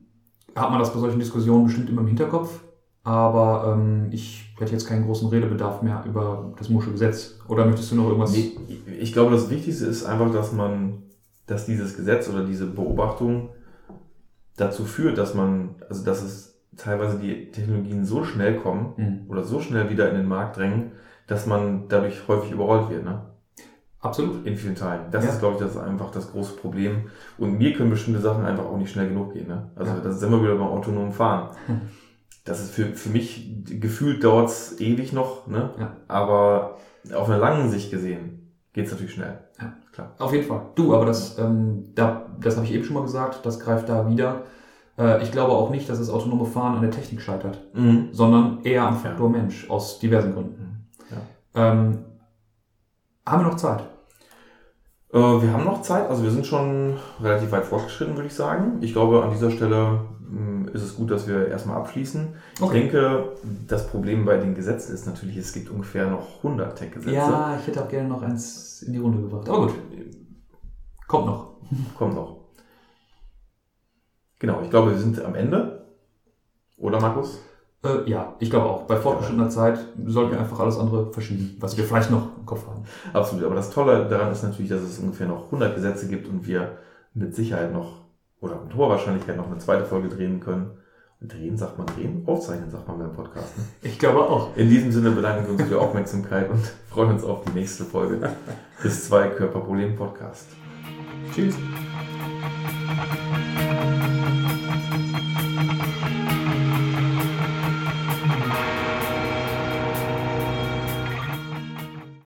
hat man das bei solchen Diskussionen bestimmt immer im Hinterkopf. Aber ähm, ich hätte jetzt keinen großen Redebedarf mehr über das Moore'sche Gesetz. Oder möchtest du noch irgendwas? Nee, ich glaube, das Wichtigste ist einfach, dass man, dass dieses Gesetz oder diese Beobachtung dazu führt, dass man, also dass es teilweise die Technologien so schnell kommen Hm, oder so schnell wieder in den Markt drängen, dass man dadurch häufig überrollt wird, ne? absolut. In vielen Teilen. Das Ja. ist, glaube ich, das ist einfach das große Problem. Und mir können bestimmte Sachen einfach auch nicht schnell genug gehen, ne? Also Ja. das sind wir wieder beim autonomen Fahren. Hm. Das ist für, für mich, gefühlt dauert's ewig noch, ne? Ja. Aber auf einer langen Sicht gesehen geht's natürlich schnell. Ja. Klar. Auf jeden Fall. Du, aber das, ähm, da, das habe ich eben schon mal gesagt, das greift da wieder. Äh, ich glaube auch nicht, dass das autonome Fahren an der Technik scheitert, Mhm. sondern eher am Faktor Mensch, aus diversen Gründen. Ähm, haben wir noch Zeit? Äh, wir haben noch Zeit, also wir sind schon relativ weit fortgeschritten, würde ich sagen. Ich glaube, an dieser Stelle mh, ist es gut, dass wir erstmal abschließen. Ich denke, das Problem bei den Gesetzen ist natürlich, es gibt ungefähr noch 100 Tech-Gesetze. Ja, ich hätte auch gerne noch eins in die Runde gebracht. Aber gut, kommt noch. Kommt noch. Genau, ich glaube, wir sind am Ende. Oder, Markus? Äh, ja, ich glaube auch. Bei fortgeschrittener Zeit sollten wir einfach alles andere verschieben, was wir vielleicht noch im Kopf haben. Absolut. Aber das Tolle daran ist natürlich, dass es ungefähr noch 100 Gesetze gibt und wir mit Sicherheit noch oder mit hoher Wahrscheinlichkeit noch eine zweite Folge drehen können. Und drehen sagt man drehen? Aufzeichnen sagt man beim Podcast. Ne? Ich glaube auch. In diesem Sinne bedanken wir uns für die Aufmerksamkeit und freuen uns auf die nächste Folge des Zwei-Körper-Problem-Podcast. Tschüss.